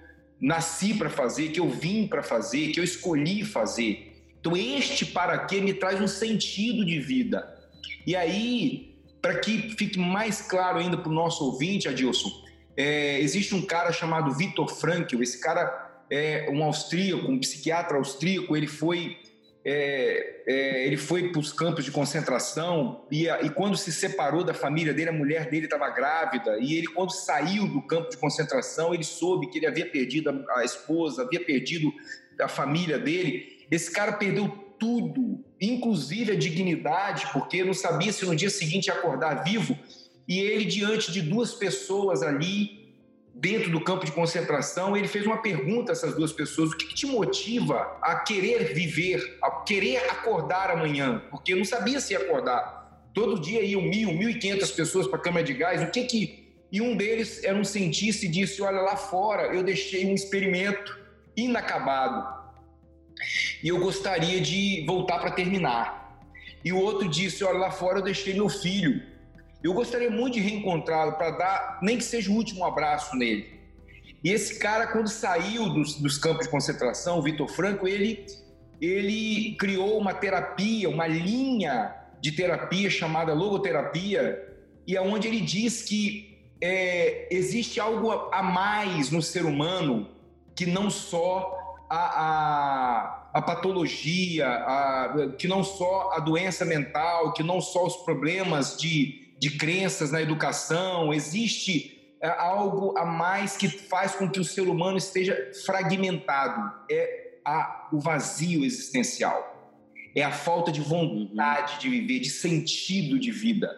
Speaker 1: nasci para fazer, que eu vim para fazer, que eu escolhi fazer. Então, este para quê me traz um sentido de vida. E aí, para que fique mais claro ainda para o nosso ouvinte, Adilson, é, existe um cara chamado Viktor Frankl. Esse cara é um austríaco, um psiquiatra austríaco. Ele foi é, é, ele foi para os campos de concentração e, e, quando se separou da família dele, a mulher dele estava grávida e ele quando saiu do campo de concentração, ele soube que ele havia perdido a, a esposa, havia perdido a família dele. Esse cara perdeu tudo, inclusive a dignidade, porque não sabia se no dia seguinte ia acordar vivo. E ele, diante de duas pessoas ali, dentro do campo de concentração, ele fez uma pergunta a essas duas pessoas: o que, que te motiva a querer viver, a querer acordar amanhã? Porque eu não sabia se ia acordar. Todo dia iam mil, mil e quinhentas pessoas para a câmara de gás. O que que. E um deles era um cientista e disse: Olha, lá fora eu deixei um experimento inacabado e eu gostaria de voltar para terminar. E o outro disse: Olha, lá fora eu deixei meu filho eu gostaria muito de reencontrá-lo para dar, nem que seja o último abraço nele. E esse cara, quando saiu dos, dos campos de concentração, o Vitor Franco, ele, ele criou uma terapia, uma linha de terapia chamada logoterapia, e aonde é ele diz que é, existe algo a mais no ser humano que não só a, a, a patologia, a, que não só a doença mental, que não só os problemas de de crenças na educação, existe é, algo a mais que faz com que o ser humano esteja fragmentado. É a, o vazio existencial. É a falta de vontade de viver, de sentido de vida.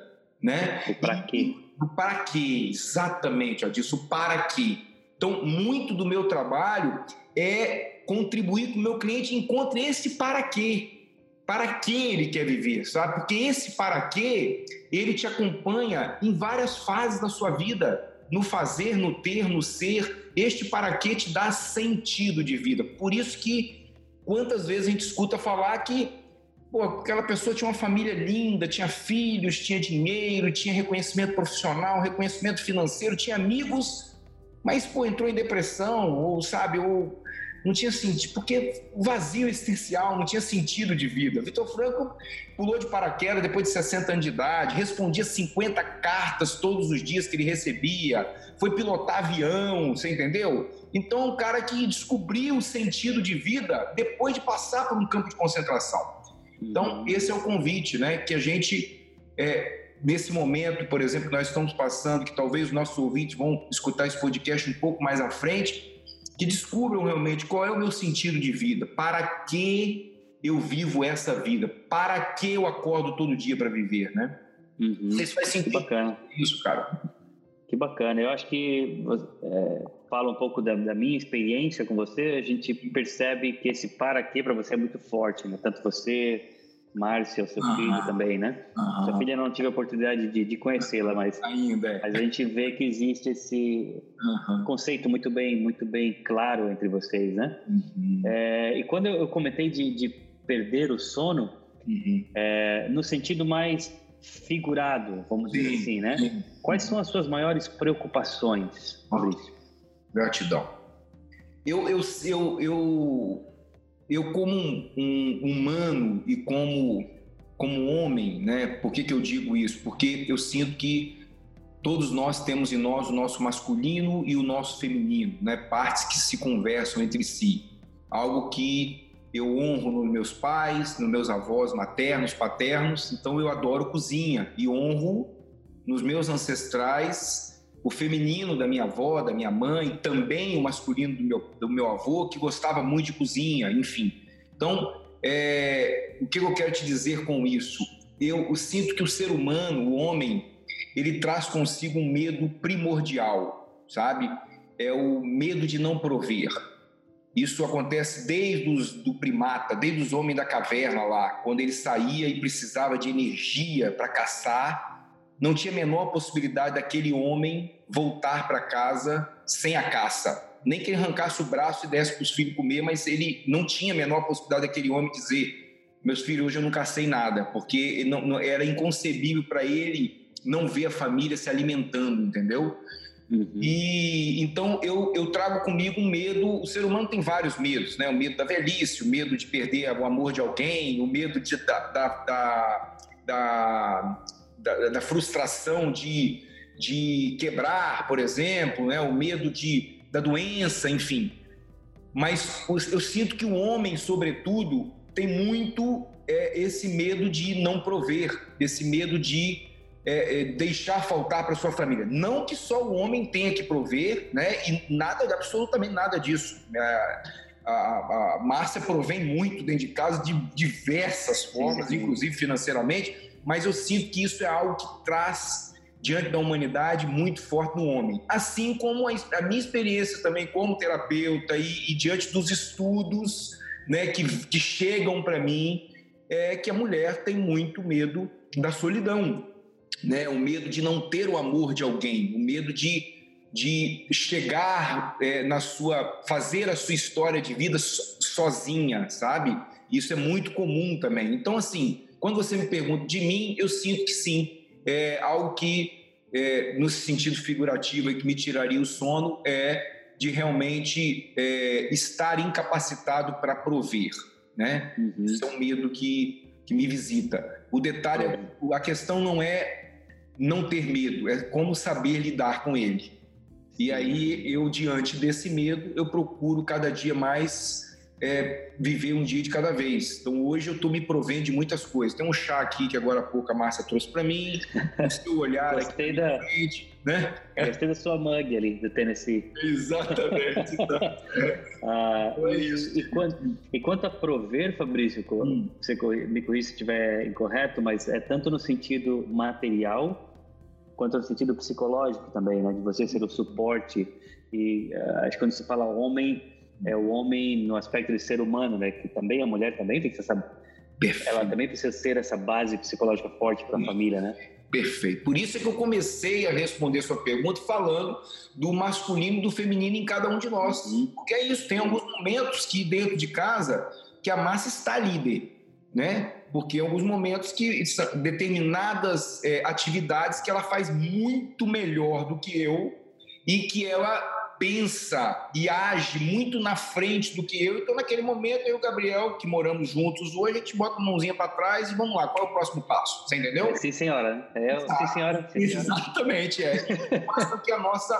Speaker 1: Né?
Speaker 3: O para quê?
Speaker 1: O para quê, exatamente, disso, para quê. Então, muito do meu trabalho é contribuir com o meu cliente encontre esse para quê para que ele quer viver, sabe? Porque esse para quê, ele te acompanha em várias fases da sua vida, no fazer, no ter, no ser. Este para quê te dá sentido de vida. Por isso que quantas vezes a gente escuta falar que pô, aquela pessoa tinha uma família linda, tinha filhos, tinha dinheiro, tinha reconhecimento profissional, reconhecimento financeiro, tinha amigos, mas pô, entrou em depressão, ou sabe, ou não tinha sentido, porque vazio existencial, não tinha sentido de vida. Vitor Franco pulou de paraquedas depois de 60 anos de idade, respondia 50 cartas todos os dias que ele recebia, foi pilotar avião, você entendeu? Então, um cara que descobriu o sentido de vida depois de passar por um campo de concentração. Então, uhum. esse é o convite, né? Que a gente, é, nesse momento, por exemplo, que nós estamos passando, que talvez os nossos ouvintes vão escutar esse podcast um pouco mais à frente, que descubram realmente qual é o meu sentido de vida, para que eu vivo essa vida, para que eu acordo todo dia para viver, né?
Speaker 3: Uhum. Se faz sentido. Que bacana.
Speaker 1: Isso, cara.
Speaker 3: Que bacana. Eu acho que é, fala um pouco da, da, minha experiência com você. A gente percebe que esse para quê para você é muito forte, né? Tanto você Márcia, o seu filho também, né? Sua filha não tive a oportunidade de, de conhecê-la, mas
Speaker 1: ainda. É.
Speaker 3: Mas a gente vê que existe esse conceito muito bem, muito bem claro entre vocês, né? Uhum. É, e quando eu comentei de, de perder o sono, uhum. é, no sentido mais figurado, vamos sim, dizer assim, né? Sim. Quais são as suas maiores preocupações, Maurício?
Speaker 1: Gratidão. Eu, eu, eu, eu eu como um, um, humano e como como homem, né? Por que, que eu digo isso? Porque eu sinto que todos nós temos em nós o nosso masculino e o nosso feminino, né? Partes que se conversam entre si. Algo que eu honro nos meus pais, nos meus avós maternos, paternos. Então eu adoro cozinha e honro nos meus ancestrais o feminino da minha avó, da minha mãe, também o masculino do meu, do meu avô, que gostava muito de cozinha, enfim. Então, é, o que eu quero te dizer com isso? Eu, eu sinto que o ser humano, o homem, ele traz consigo um medo primordial, sabe? É o medo de não prover. Isso acontece desde os do primata, desde os homens da caverna lá, quando ele saía e precisava de energia para caçar não tinha a menor possibilidade daquele homem voltar para casa sem a caça. Nem que ele arrancasse o braço e desse para os filhos comer, mas ele não tinha a menor possibilidade daquele homem dizer: Meus filhos, hoje eu não cacei nada, porque não, não, era inconcebível para ele não ver a família se alimentando, entendeu? Uhum. E então eu, eu trago comigo um medo. O ser humano tem vários medos, né? O medo da velhice, o medo de perder o amor de alguém, o medo de, da, da, da, da, da, da frustração de, de quebrar, por exemplo, né? O medo de, da doença, enfim. Mas eu sinto que o homem, sobretudo, tem muito é, esse medo de não prover, esse medo de é, é, deixar faltar para sua família. Não que só o homem tenha que prover, né? E nada, absolutamente nada disso. A, a, a Márcia provém muito dentro de casa de diversas formas, sim, sim. inclusive financeiramente, mas eu sinto que isso é algo que traz diante da humanidade muito forte no homem. Assim como a, minha experiência também como terapeuta e, e diante dos estudos né, que, que chegam para mim, é que a mulher tem muito medo da solidão né? O medo de não ter o amor de alguém, o medo de, de chegar é, na sua, fazer a sua história de vida sozinha, sabe? Isso é muito comum também. Então, assim, quando você me pergunta de mim, eu sinto que sim, é algo que, é, no sentido figurativo, e que me tiraria o sono, é de realmente é, estar incapacitado para prover, né? Uhum. Isso é um medo que, que me visita. O detalhe, é, a questão não é não ter medo, é como saber lidar com ele. E aí eu, diante desse medo, eu procuro cada dia mais é, viver um dia de cada vez. Então hoje eu estou me provendo de muitas coisas. Tem um chá aqui que agora há pouco a Márcia trouxe para mim, seu olhar
Speaker 3: Gostei aqui da... frente, né? Gostei da sua mug ali do Tennessee.
Speaker 1: Exatamente.
Speaker 3: ah, é isso. E, quanto, e quanto a prover, Fabrício, hum. você me corrija se estiver incorreto, mas é tanto no sentido material quanto no sentido psicológico também, né? De você ser o suporte e uh, acho que quando se fala homem é o homem no aspecto de ser humano, né? Que também a mulher também tem que ser essa, Perfeito. ela também precisa ser essa base psicológica forte para a família, né?
Speaker 1: Perfeito. Por isso é que eu comecei a responder sua pergunta falando do masculino e do feminino em cada um de nós. Uhum. Porque é isso, tem alguns momentos que dentro de casa que a massa está líder, né? Porque alguns momentos que determinadas é, atividades que ela faz muito melhor do que eu e que ela pensa e age muito na frente do que eu. Então, naquele momento, eu e o Gabriel, que moramos juntos hoje, a gente bota a mãozinha para trás e vamos lá, qual é o próximo passo? Você entendeu?
Speaker 3: Sim, senhora. É, sim, senhora. Sim.
Speaker 1: Exatamente, é. Mostra que a nossa,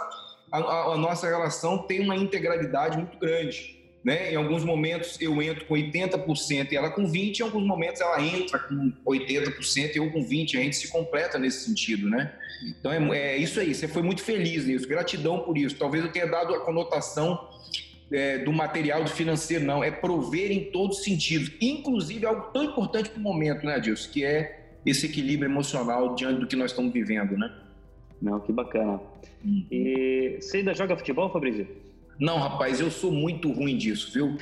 Speaker 1: a, a nossa relação tem uma integralidade muito grande. Né? Em alguns momentos eu entro com 80% e ela com 20%, em alguns momentos ela entra com 80% e eu com 20%, a gente se completa nesse sentido, né? Então é, é isso aí, você foi muito feliz nisso, gratidão por isso. Talvez eu tenha dado a conotação é, do material, do financeiro, não, é prover em todos os sentidos, inclusive algo tão importante para o momento, né, Adilson, que é esse equilíbrio emocional diante do que nós estamos vivendo, né?
Speaker 3: Não, que bacana. Uhum. E você ainda joga futebol, Fabrício?
Speaker 1: Não, rapaz, eu sou muito ruim disso, viu?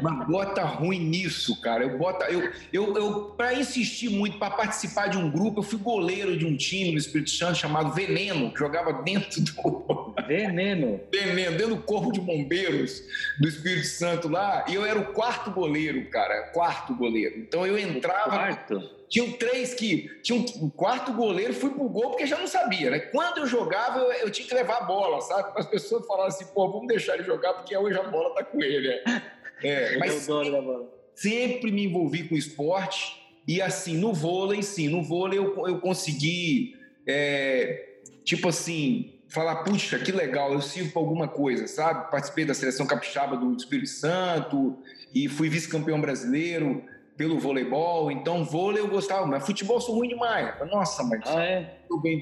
Speaker 1: Mas bota ruim nisso, cara. Eu bota, eu, eu, eu para insistir muito, para participar de um grupo, eu fui goleiro de um time no Espírito Santo chamado Veneno, que jogava dentro do
Speaker 3: Veneno.
Speaker 1: Veneno, dentro do corpo de bombeiros do Espírito Santo lá, e eu era o quarto goleiro, cara, quarto goleiro. Então eu entrava.
Speaker 3: Quarto.
Speaker 1: Tinham três que. Tinha um, um quarto goleiro, fui pro gol porque já não sabia, né? Quando eu jogava, eu, eu tinha que levar a bola, sabe? As pessoas falavam assim, pô, vamos deixar ele jogar porque hoje a bola tá com ele. Né? É, mas sempre, sempre me envolvi com esporte e assim, no vôlei, sim, no vôlei eu, eu consegui, é, tipo assim, falar, puxa, que legal, eu sirvo para alguma coisa, sabe? Participei da seleção capixaba do Espírito Santo e fui vice-campeão brasileiro pelo voleibol. Então, vôlei eu gostava, mas futebol sou ruim demais. Nossa, mas.
Speaker 3: Ah, é?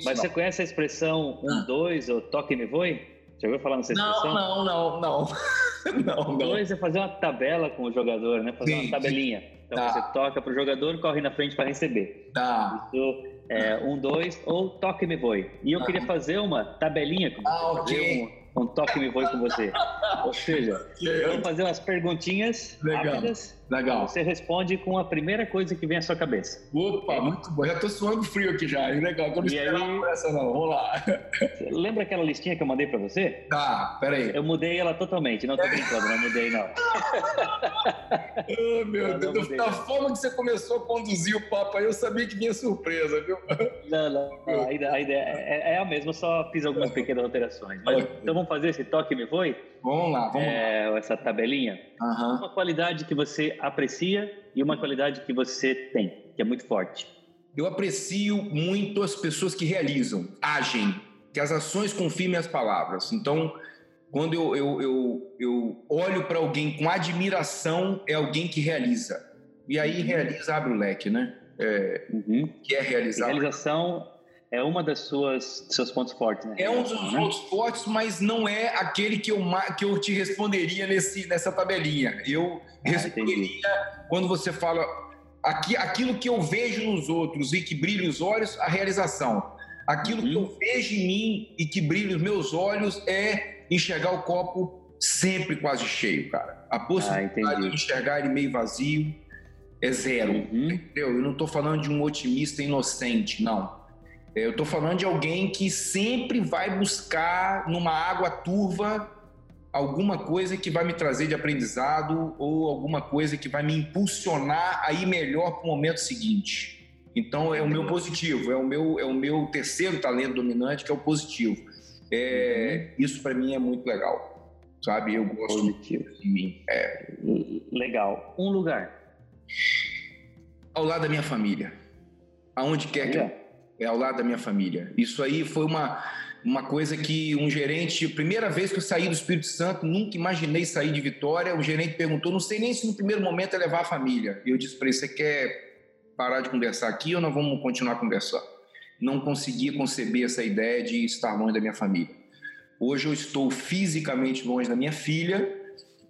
Speaker 3: Mas você conhece a expressão um, ah. dois ou toque me voe? Já ouviu falar nessa expressão?
Speaker 1: Não, não, não, não.
Speaker 3: não. Dois é fazer uma tabela com o jogador, né? Fazer sim, uma tabelinha. Então tá. você toca para o jogador, corre na frente para receber.
Speaker 1: Tá.
Speaker 3: Isso é um, dois ou toque me voe. E eu ah. queria fazer uma tabelinha com
Speaker 1: ah, ok.
Speaker 3: Um, um toque me foi com você. Ou seja, eu vou fazer umas perguntinhas
Speaker 1: Legal.
Speaker 3: rápidas.
Speaker 1: Legal.
Speaker 3: Você responde com a primeira coisa que vem à sua cabeça.
Speaker 1: Opa,
Speaker 3: É.
Speaker 1: muito bom. Já tô suando frio aqui já. Legal. Eu não esperava
Speaker 3: aí-
Speaker 1: essa, não. Vamos lá.
Speaker 3: Lembra aquela listinha que eu mandei para você?
Speaker 1: Tá, peraí.
Speaker 3: Eu mudei ela totalmente. Não tô brincando, não mudei não.
Speaker 1: Oh, meu
Speaker 3: Eu
Speaker 1: Deus. Da forma que você começou a conduzir o papo aí, eu sabia que vinha surpresa, viu?
Speaker 3: Não, não. não, A ideia, a ideia é, é a mesma, só fiz algumas pequenas alterações. Mas, então vamos fazer esse toque me foi?
Speaker 1: Vamos lá, vamos lá.
Speaker 3: É, essa tabelinha.
Speaker 1: Aham.
Speaker 3: Uma qualidade que você aprecia e uma qualidade que você tem, que é muito forte.
Speaker 1: Eu aprecio muito as pessoas que realizam, agem, que as ações confirmem as palavras. Então, quando eu, eu, eu, eu olho para alguém com admiração, é alguém que realiza. E aí, realiza, abre o leque, né? É,
Speaker 3: Uhum.
Speaker 1: que é realizar.
Speaker 3: realização é uma das suas dos seus pontos fortes, né?
Speaker 1: É um dos
Speaker 3: né?
Speaker 1: pontos fortes, mas não é aquele que eu, que eu te responderia nesse, nessa tabelinha. Eu
Speaker 3: Ah,
Speaker 1: responderia quando você fala aqui, aquilo que eu vejo nos outros e que brilha os olhos, a realização. Aquilo que
Speaker 3: Uhum.
Speaker 1: eu vejo em mim e que brilha os meus olhos é enxergar o copo sempre quase cheio, cara. A possibilidade
Speaker 3: Ah,
Speaker 1: de enxergar ele meio vazio é zero.
Speaker 3: Uhum.
Speaker 1: Entendeu? Eu não estou falando de um otimista inocente, não. Eu estou falando de alguém que sempre vai buscar numa água turva alguma coisa que vai me trazer de aprendizado ou alguma coisa que vai me impulsionar a ir melhor para o momento seguinte. Então é o meu positivo, é o meu é o meu terceiro talento dominante que é o positivo. É, Isso para mim é muito legal, sabe? Eu gosto
Speaker 3: Positivo.
Speaker 1: de mim. É,
Speaker 3: Legal. Um lugar.
Speaker 1: ao lado da minha família, aonde quer que eu é ao lado da minha família. Isso aí foi uma, uma coisa que um gerente, primeira vez que eu saí do Espírito Santo, nunca imaginei sair de Vitória. O gerente perguntou, não sei nem se no primeiro momento é levar a família. E eu disse para ele, você quer parar de conversar aqui ou nós vamos continuar conversando? Não conseguia conceber essa ideia de estar longe da minha família. Hoje eu estou fisicamente longe da minha filha,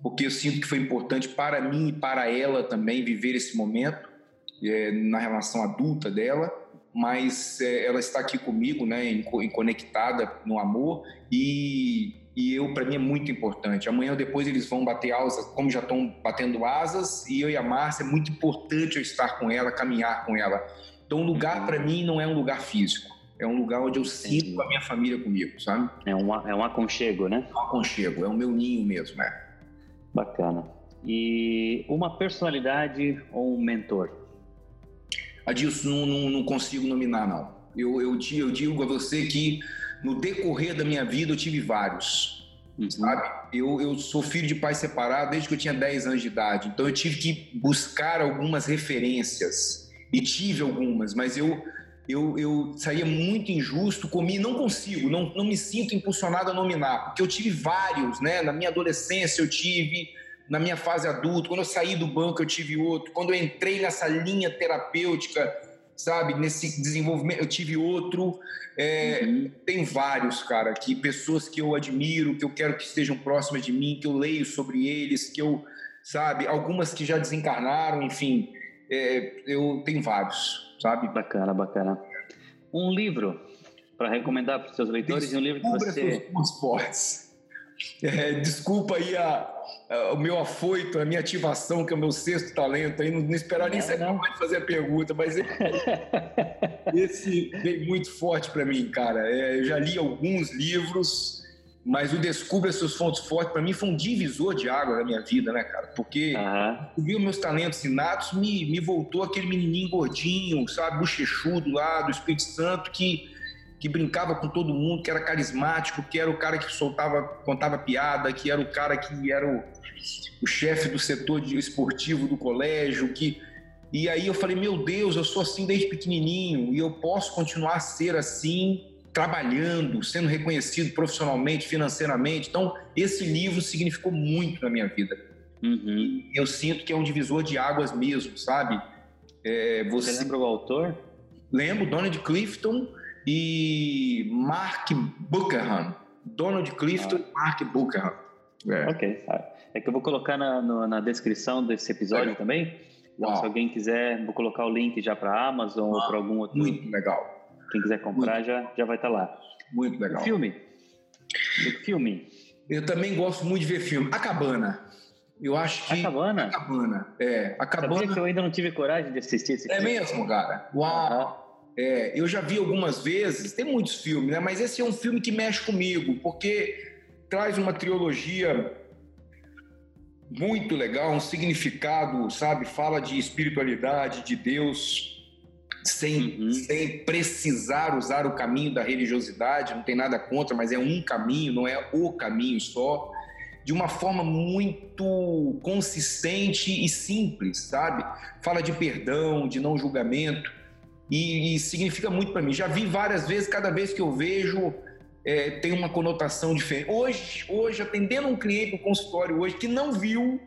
Speaker 1: porque eu sinto que foi importante para mim e para ela também viver esse momento é, na relação adulta dela mas é, ela está aqui comigo, né, em, em conectada no amor e, e eu para mim é muito importante. Amanhã ou depois eles vão bater asas, como já estão batendo asas, e eu e a Márcia é muito importante eu estar com ela, caminhar com ela. Então, o lugar para mim não é um lugar físico, é um lugar onde eu sinto a minha família comigo, sabe?
Speaker 3: é um, é um aconchego, né?
Speaker 1: É um aconchego, é o meu ninho mesmo, né?
Speaker 3: Bacana. E uma personalidade ou um mentor?
Speaker 1: Adilson, não, não, não consigo nominar, não. Eu, eu, eu digo a você que no decorrer da minha vida eu tive vários.
Speaker 3: Uhum.
Speaker 1: sabe? Eu, eu sou filho de pai separado desde que eu tinha 10 anos de idade, então eu tive que buscar algumas referências e tive algumas, mas eu eu, eu saía muito injusto comigo, não consigo, não, não me sinto impulsionado a nominar, porque eu tive vários, né? Na minha adolescência eu tive, na minha fase adulta, quando eu saí do banco eu tive outro, quando eu entrei nessa linha terapêutica, sabe, nesse desenvolvimento eu tive outro. É,
Speaker 3: Uhum.
Speaker 1: tem vários, cara, que pessoas que eu admiro, que eu quero que estejam próximas de mim, que eu leio sobre eles, que eu, sabe, algumas que já desencarnaram, enfim, é, eu tenho vários, sabe?
Speaker 3: Bacana, bacana. Um livro para recomendar para os seus leitores e um livro que
Speaker 1: Descubra seus
Speaker 3: você.
Speaker 1: fortes. É, desculpa aí a, a- o meu afoito, a minha ativação, que é o meu sexto talento, aí não, não esperar nem
Speaker 3: Não,
Speaker 1: de fazer a pergunta, mas esse veio muito forte para mim, cara. É, eu já li alguns livros, mas o Descubra Seus Pontos Fortes, para mim, foi um divisor de água na minha vida, né, cara? Porque
Speaker 3: Aham.
Speaker 1: eu vi os meus talentos inatos, me, me voltou aquele menininho gordinho, sabe, bochechudo lá do Espírito Santo, que, que brincava com todo mundo, que era carismático, que era o cara que soltava, contava piada, que era o cara que era o, o chefe do setor de- esportivo do colégio, que... E aí eu falei, meu Deus, eu sou assim desde pequenininho e eu posso continuar a ser assim, trabalhando, sendo reconhecido profissionalmente, financeiramente. Então, esse livro significou muito na minha vida
Speaker 3: Uhum.
Speaker 1: eu sinto que é um divisor de águas mesmo, sabe? É,
Speaker 3: Você
Speaker 1: você
Speaker 3: lembra o autor?
Speaker 1: lembra Donald Clifton e Mark Buckingham. Donald Clifton e Mark Buckingham. É.
Speaker 3: Ok. Ah, É que eu vou colocar na, no- na descrição desse episódio
Speaker 1: Legal.
Speaker 3: também. Então,
Speaker 1: Uau.
Speaker 3: se alguém quiser, vou colocar o link já para a Amazon ou para algum outro.
Speaker 1: Muito legal,
Speaker 3: Quem quiser comprar já, já vai estar lá.
Speaker 1: muito
Speaker 3: O
Speaker 1: legal.
Speaker 3: filme. O filme.
Speaker 1: Eu também gosto muito de ver filme. A Cabana. Eu acho que.
Speaker 3: A Cabana?
Speaker 1: A Cabana. É. A Cabana.
Speaker 3: Sabia que eu ainda não tive coragem de assistir esse
Speaker 1: é
Speaker 3: filme.
Speaker 1: É mesmo, cara? Uau! É, eu já vi algumas vezes, tem muitos filmes, né? Mas esse é um filme que mexe comigo, porque traz uma trilogia muito legal, um significado, sabe? Fala de espiritualidade, de Deus, sem, uhum. sem precisar usar o caminho da religiosidade, não tem nada contra, mas é um caminho, não é o caminho só, de uma forma muito consistente e simples, sabe? Fala de perdão, de não julgamento, e, e significa muito para mim. Já vi várias vezes, cada vez que eu vejo, é, tem uma conotação diferente. Hoje, hoje, atendendo um cliente no consultório hoje que não viu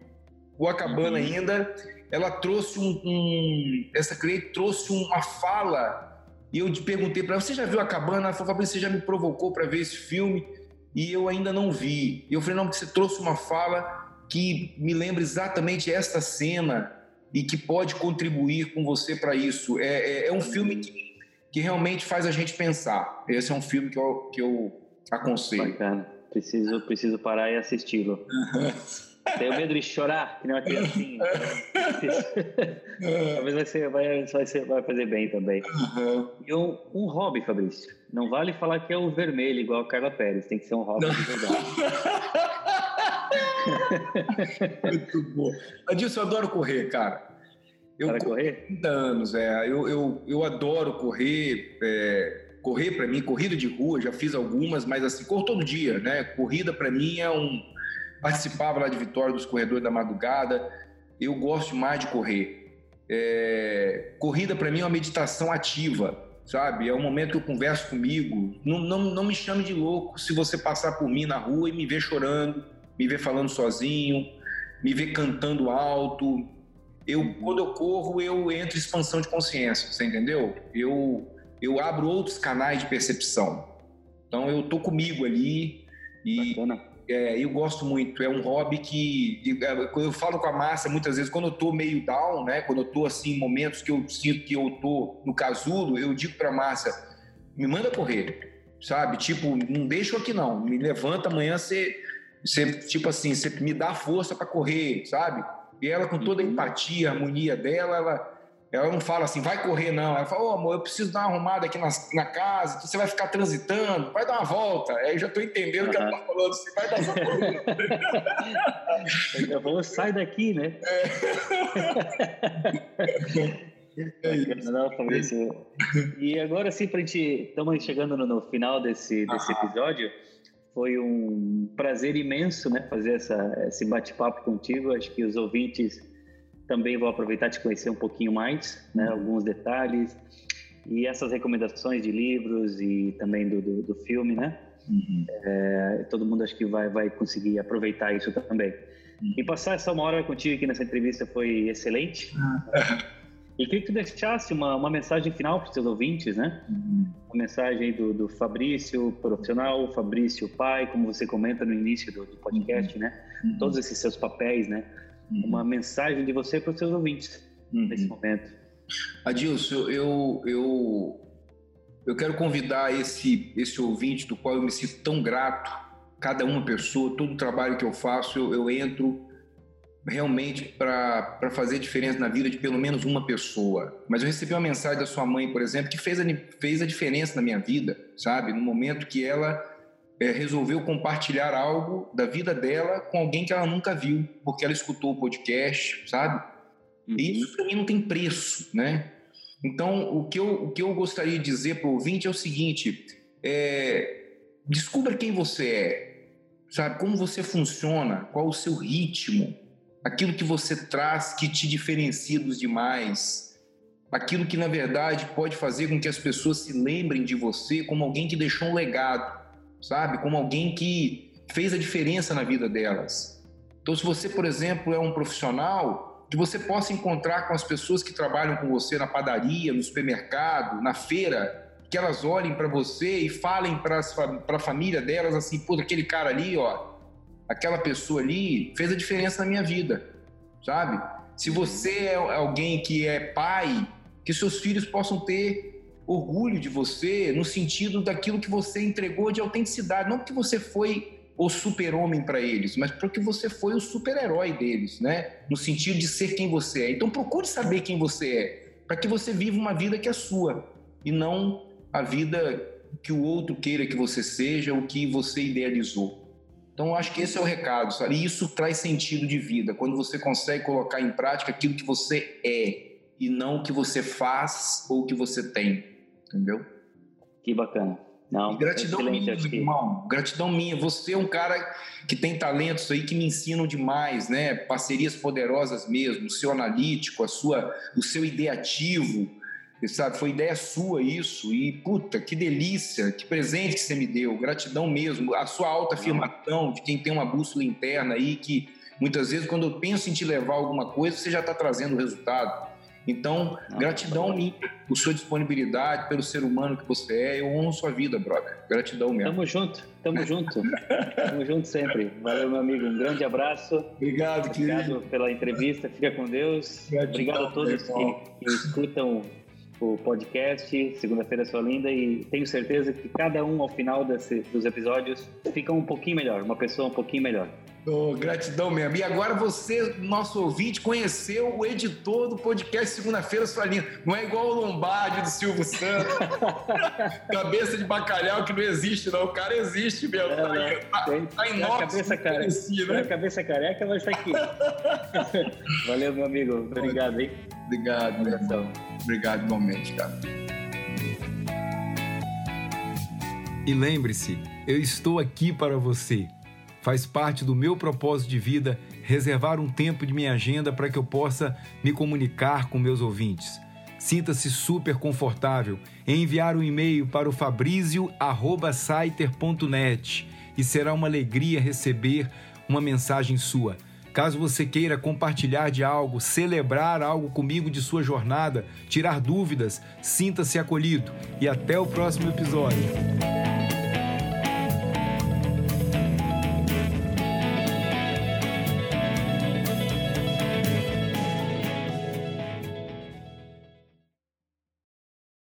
Speaker 1: o Acabana uhum. ainda, ela trouxe um, um, essa cliente trouxe uma fala e eu te perguntei para ela, você já viu a cabana? Ela falou, Fabrício, você já me provocou para ver esse filme e eu ainda não vi. E eu falei, não, porque você trouxe uma fala que me lembra exatamente esta cena e que pode contribuir com você para isso. É, é, é, um filme que, que realmente faz a gente pensar. Esse é um filme que eu, que eu aconselho.
Speaker 3: Bacana. Preciso, preciso parar e assisti-lo. Tenho medo de chorar, que nem uma criancinha. Talvez vai, ser, vai, vai, ser, vai fazer bem também. Uhum. E um, um hobby, Fabrício. Não vale falar que é o vermelho, igual a Carla Pérez. Tem que ser um hobby de verdade.
Speaker 1: Muito bom. Adilson, eu adoro correr, cara.
Speaker 3: Eu Para correr?
Speaker 1: 30 anos, é. Eu, eu, eu adoro correr. É, correr para mim, corrida de rua, já fiz algumas, mas assim, corro todo dia, né? Corrida para mim é um participava lá de Vitória dos Corredores da Madrugada. Eu gosto mais de correr. É... Corrida para mim é uma meditação ativa, sabe? É um momento que eu converso comigo. Não, não, não me chame de louco se você passar por mim na rua e me ver chorando, me ver falando sozinho, me ver cantando alto. Eu, quando eu corro, eu entro em expansão de consciência, você entendeu? Eu, eu abro outros canais de percepção. Então eu tô comigo ali e é, eu gosto muito. É um hobby que, é, eu falo com a massa, muitas vezes, quando eu tô meio down, né? Quando eu tô assim, em momentos que eu sinto que eu tô no casulo, eu digo pra massa, me manda correr, sabe? Tipo, não deixa aqui não. Me levanta amanhã, você, você tipo assim, você me dá força para correr, sabe? E ela, com toda a uhum. empatia, a harmonia dela, ela ela não fala assim, vai correr, não. Ela fala, ô oh, amor, eu preciso dar uma arrumada aqui na, na casa, você vai ficar transitando, vai dar uma volta. Aí eu já estou entendendo o uhum. que ela está falando, assim, vai dar essa
Speaker 3: corrida. eu sai daqui, né? É. Não, Fabrício. E agora sim, para gente, estamos chegando no, no, final desse, desse episódio. Foi um prazer imenso, né, fazer essa, esse bate-papo contigo. Acho que os ouvintes também vou aproveitar te conhecer um pouquinho mais, né, alguns detalhes e essas recomendações de livros e também do, do, do filme, né? Uhum. É, todo mundo acho que vai, vai conseguir aproveitar isso também. Uhum. E passar essa uma hora contigo aqui nessa entrevista foi excelente. Uhum. E queria que tu deixasse uma, uma mensagem final para os seus ouvintes, né? Uhum. Uma mensagem do, do Fabrício profissional, Fabrício pai, como você comenta no início do, do podcast, uhum. né? Uhum. Todos esses seus papéis, né? uhum. uma mensagem de você para os seus ouvintes uhum. nesse momento.
Speaker 1: Adilson, eu, eu, eu quero convidar esse, esse ouvinte do qual eu me sinto tão grato, cada uma pessoa, todo o trabalho que eu faço, eu, eu entro realmente para fazer diferença na vida de pelo menos uma pessoa. Mas eu recebi uma mensagem da sua mãe, por exemplo, que fez a, fez a diferença na minha vida, sabe? No momento que ela é, resolveu compartilhar algo da vida dela com alguém que ela nunca viu, porque ela escutou o podcast, sabe? Uhum. E isso para mim não tem preço, né? Então, o que eu, o que eu gostaria de dizer para o ouvinte é o seguinte: é, descubra quem você é, sabe? Como você funciona, qual o seu ritmo, aquilo que você traz que te diferencia dos demais, aquilo que na verdade pode fazer com que as pessoas se lembrem de você como alguém que deixou um legado sabe? Como alguém que fez a diferença na vida delas. Então, se você, por exemplo, é um profissional, que você possa encontrar com as pessoas que trabalham com você na padaria, no supermercado, na feira, que elas olhem para você e falem para a família delas assim: pô, aquele cara ali, ó, aquela pessoa ali fez a diferença na minha vida, sabe? Se você é alguém que é pai, que seus filhos possam ter orgulho de você no sentido daquilo que você entregou de autenticidade, não que você foi o super-homem para eles, mas porque você foi o super-herói deles, né? No sentido de ser quem você é. Então procure saber quem você é, para que você viva uma vida que é sua e não a vida que o outro queira que você seja, o que você idealizou. Então, eu acho que esse é o recado, sabe? E isso traz sentido de vida, quando você consegue colocar em prática aquilo que você é e não o que você faz ou o que você tem, entendeu?
Speaker 3: Que bacana. Não,
Speaker 1: gratidão minha, que... irmão. Gratidão minha. Você é um cara que tem talentos aí que me ensinam demais, né? Parcerias poderosas mesmo, o seu analítico, a sua, o seu ideativo, sabe? Foi ideia sua isso. E, puta, que delícia, que presente que você me deu. Gratidão mesmo. A sua alta afirmação de quem tem uma bússola interna aí, que muitas vezes, quando eu penso em te levar alguma coisa, você já está trazendo o resultado. Então, Não, gratidão minha por sua disponibilidade, pelo ser humano que você é. Eu honro sua vida, brother. Gratidão mesmo.
Speaker 3: Tamo junto, tamo junto. tamo junto sempre. Valeu, meu amigo. Um grande abraço.
Speaker 1: Obrigado,
Speaker 3: Obrigado querido. pela entrevista. Fica com Deus. Gratidão, Obrigado a todos que, que escutam o podcast Segunda-feira Sua Linda e tenho certeza que cada um ao final desse, dos episódios fica um pouquinho melhor, uma pessoa um pouquinho melhor.
Speaker 1: Oh, gratidão mesmo. E agora você, nosso ouvinte, conheceu o editor do podcast Segunda-feira Sua Linda. Não é igual o Lombardi do Silvio Santos. cabeça de bacalhau que não existe, não. O cara existe mesmo. É, tá,
Speaker 3: aí, tá, tem, tá em a cabeça careca. Né? Cabeça careca, mas tá aqui. Valeu, meu amigo. Obrigado, hein?
Speaker 1: Obrigado, irmão. Obrigado igualmente, cara.
Speaker 4: E lembre-se, eu estou aqui para você. Faz parte do meu propósito de vida reservar um tempo de minha agenda para que eu possa me comunicar com meus ouvintes. Sinta-se super confortável em enviar um e-mail para o fabrizio@saiter.net e será uma alegria receber uma mensagem sua. Caso você queira compartilhar de algo, celebrar algo comigo de sua jornada, tirar dúvidas, sinta-se acolhido e até o próximo episódio.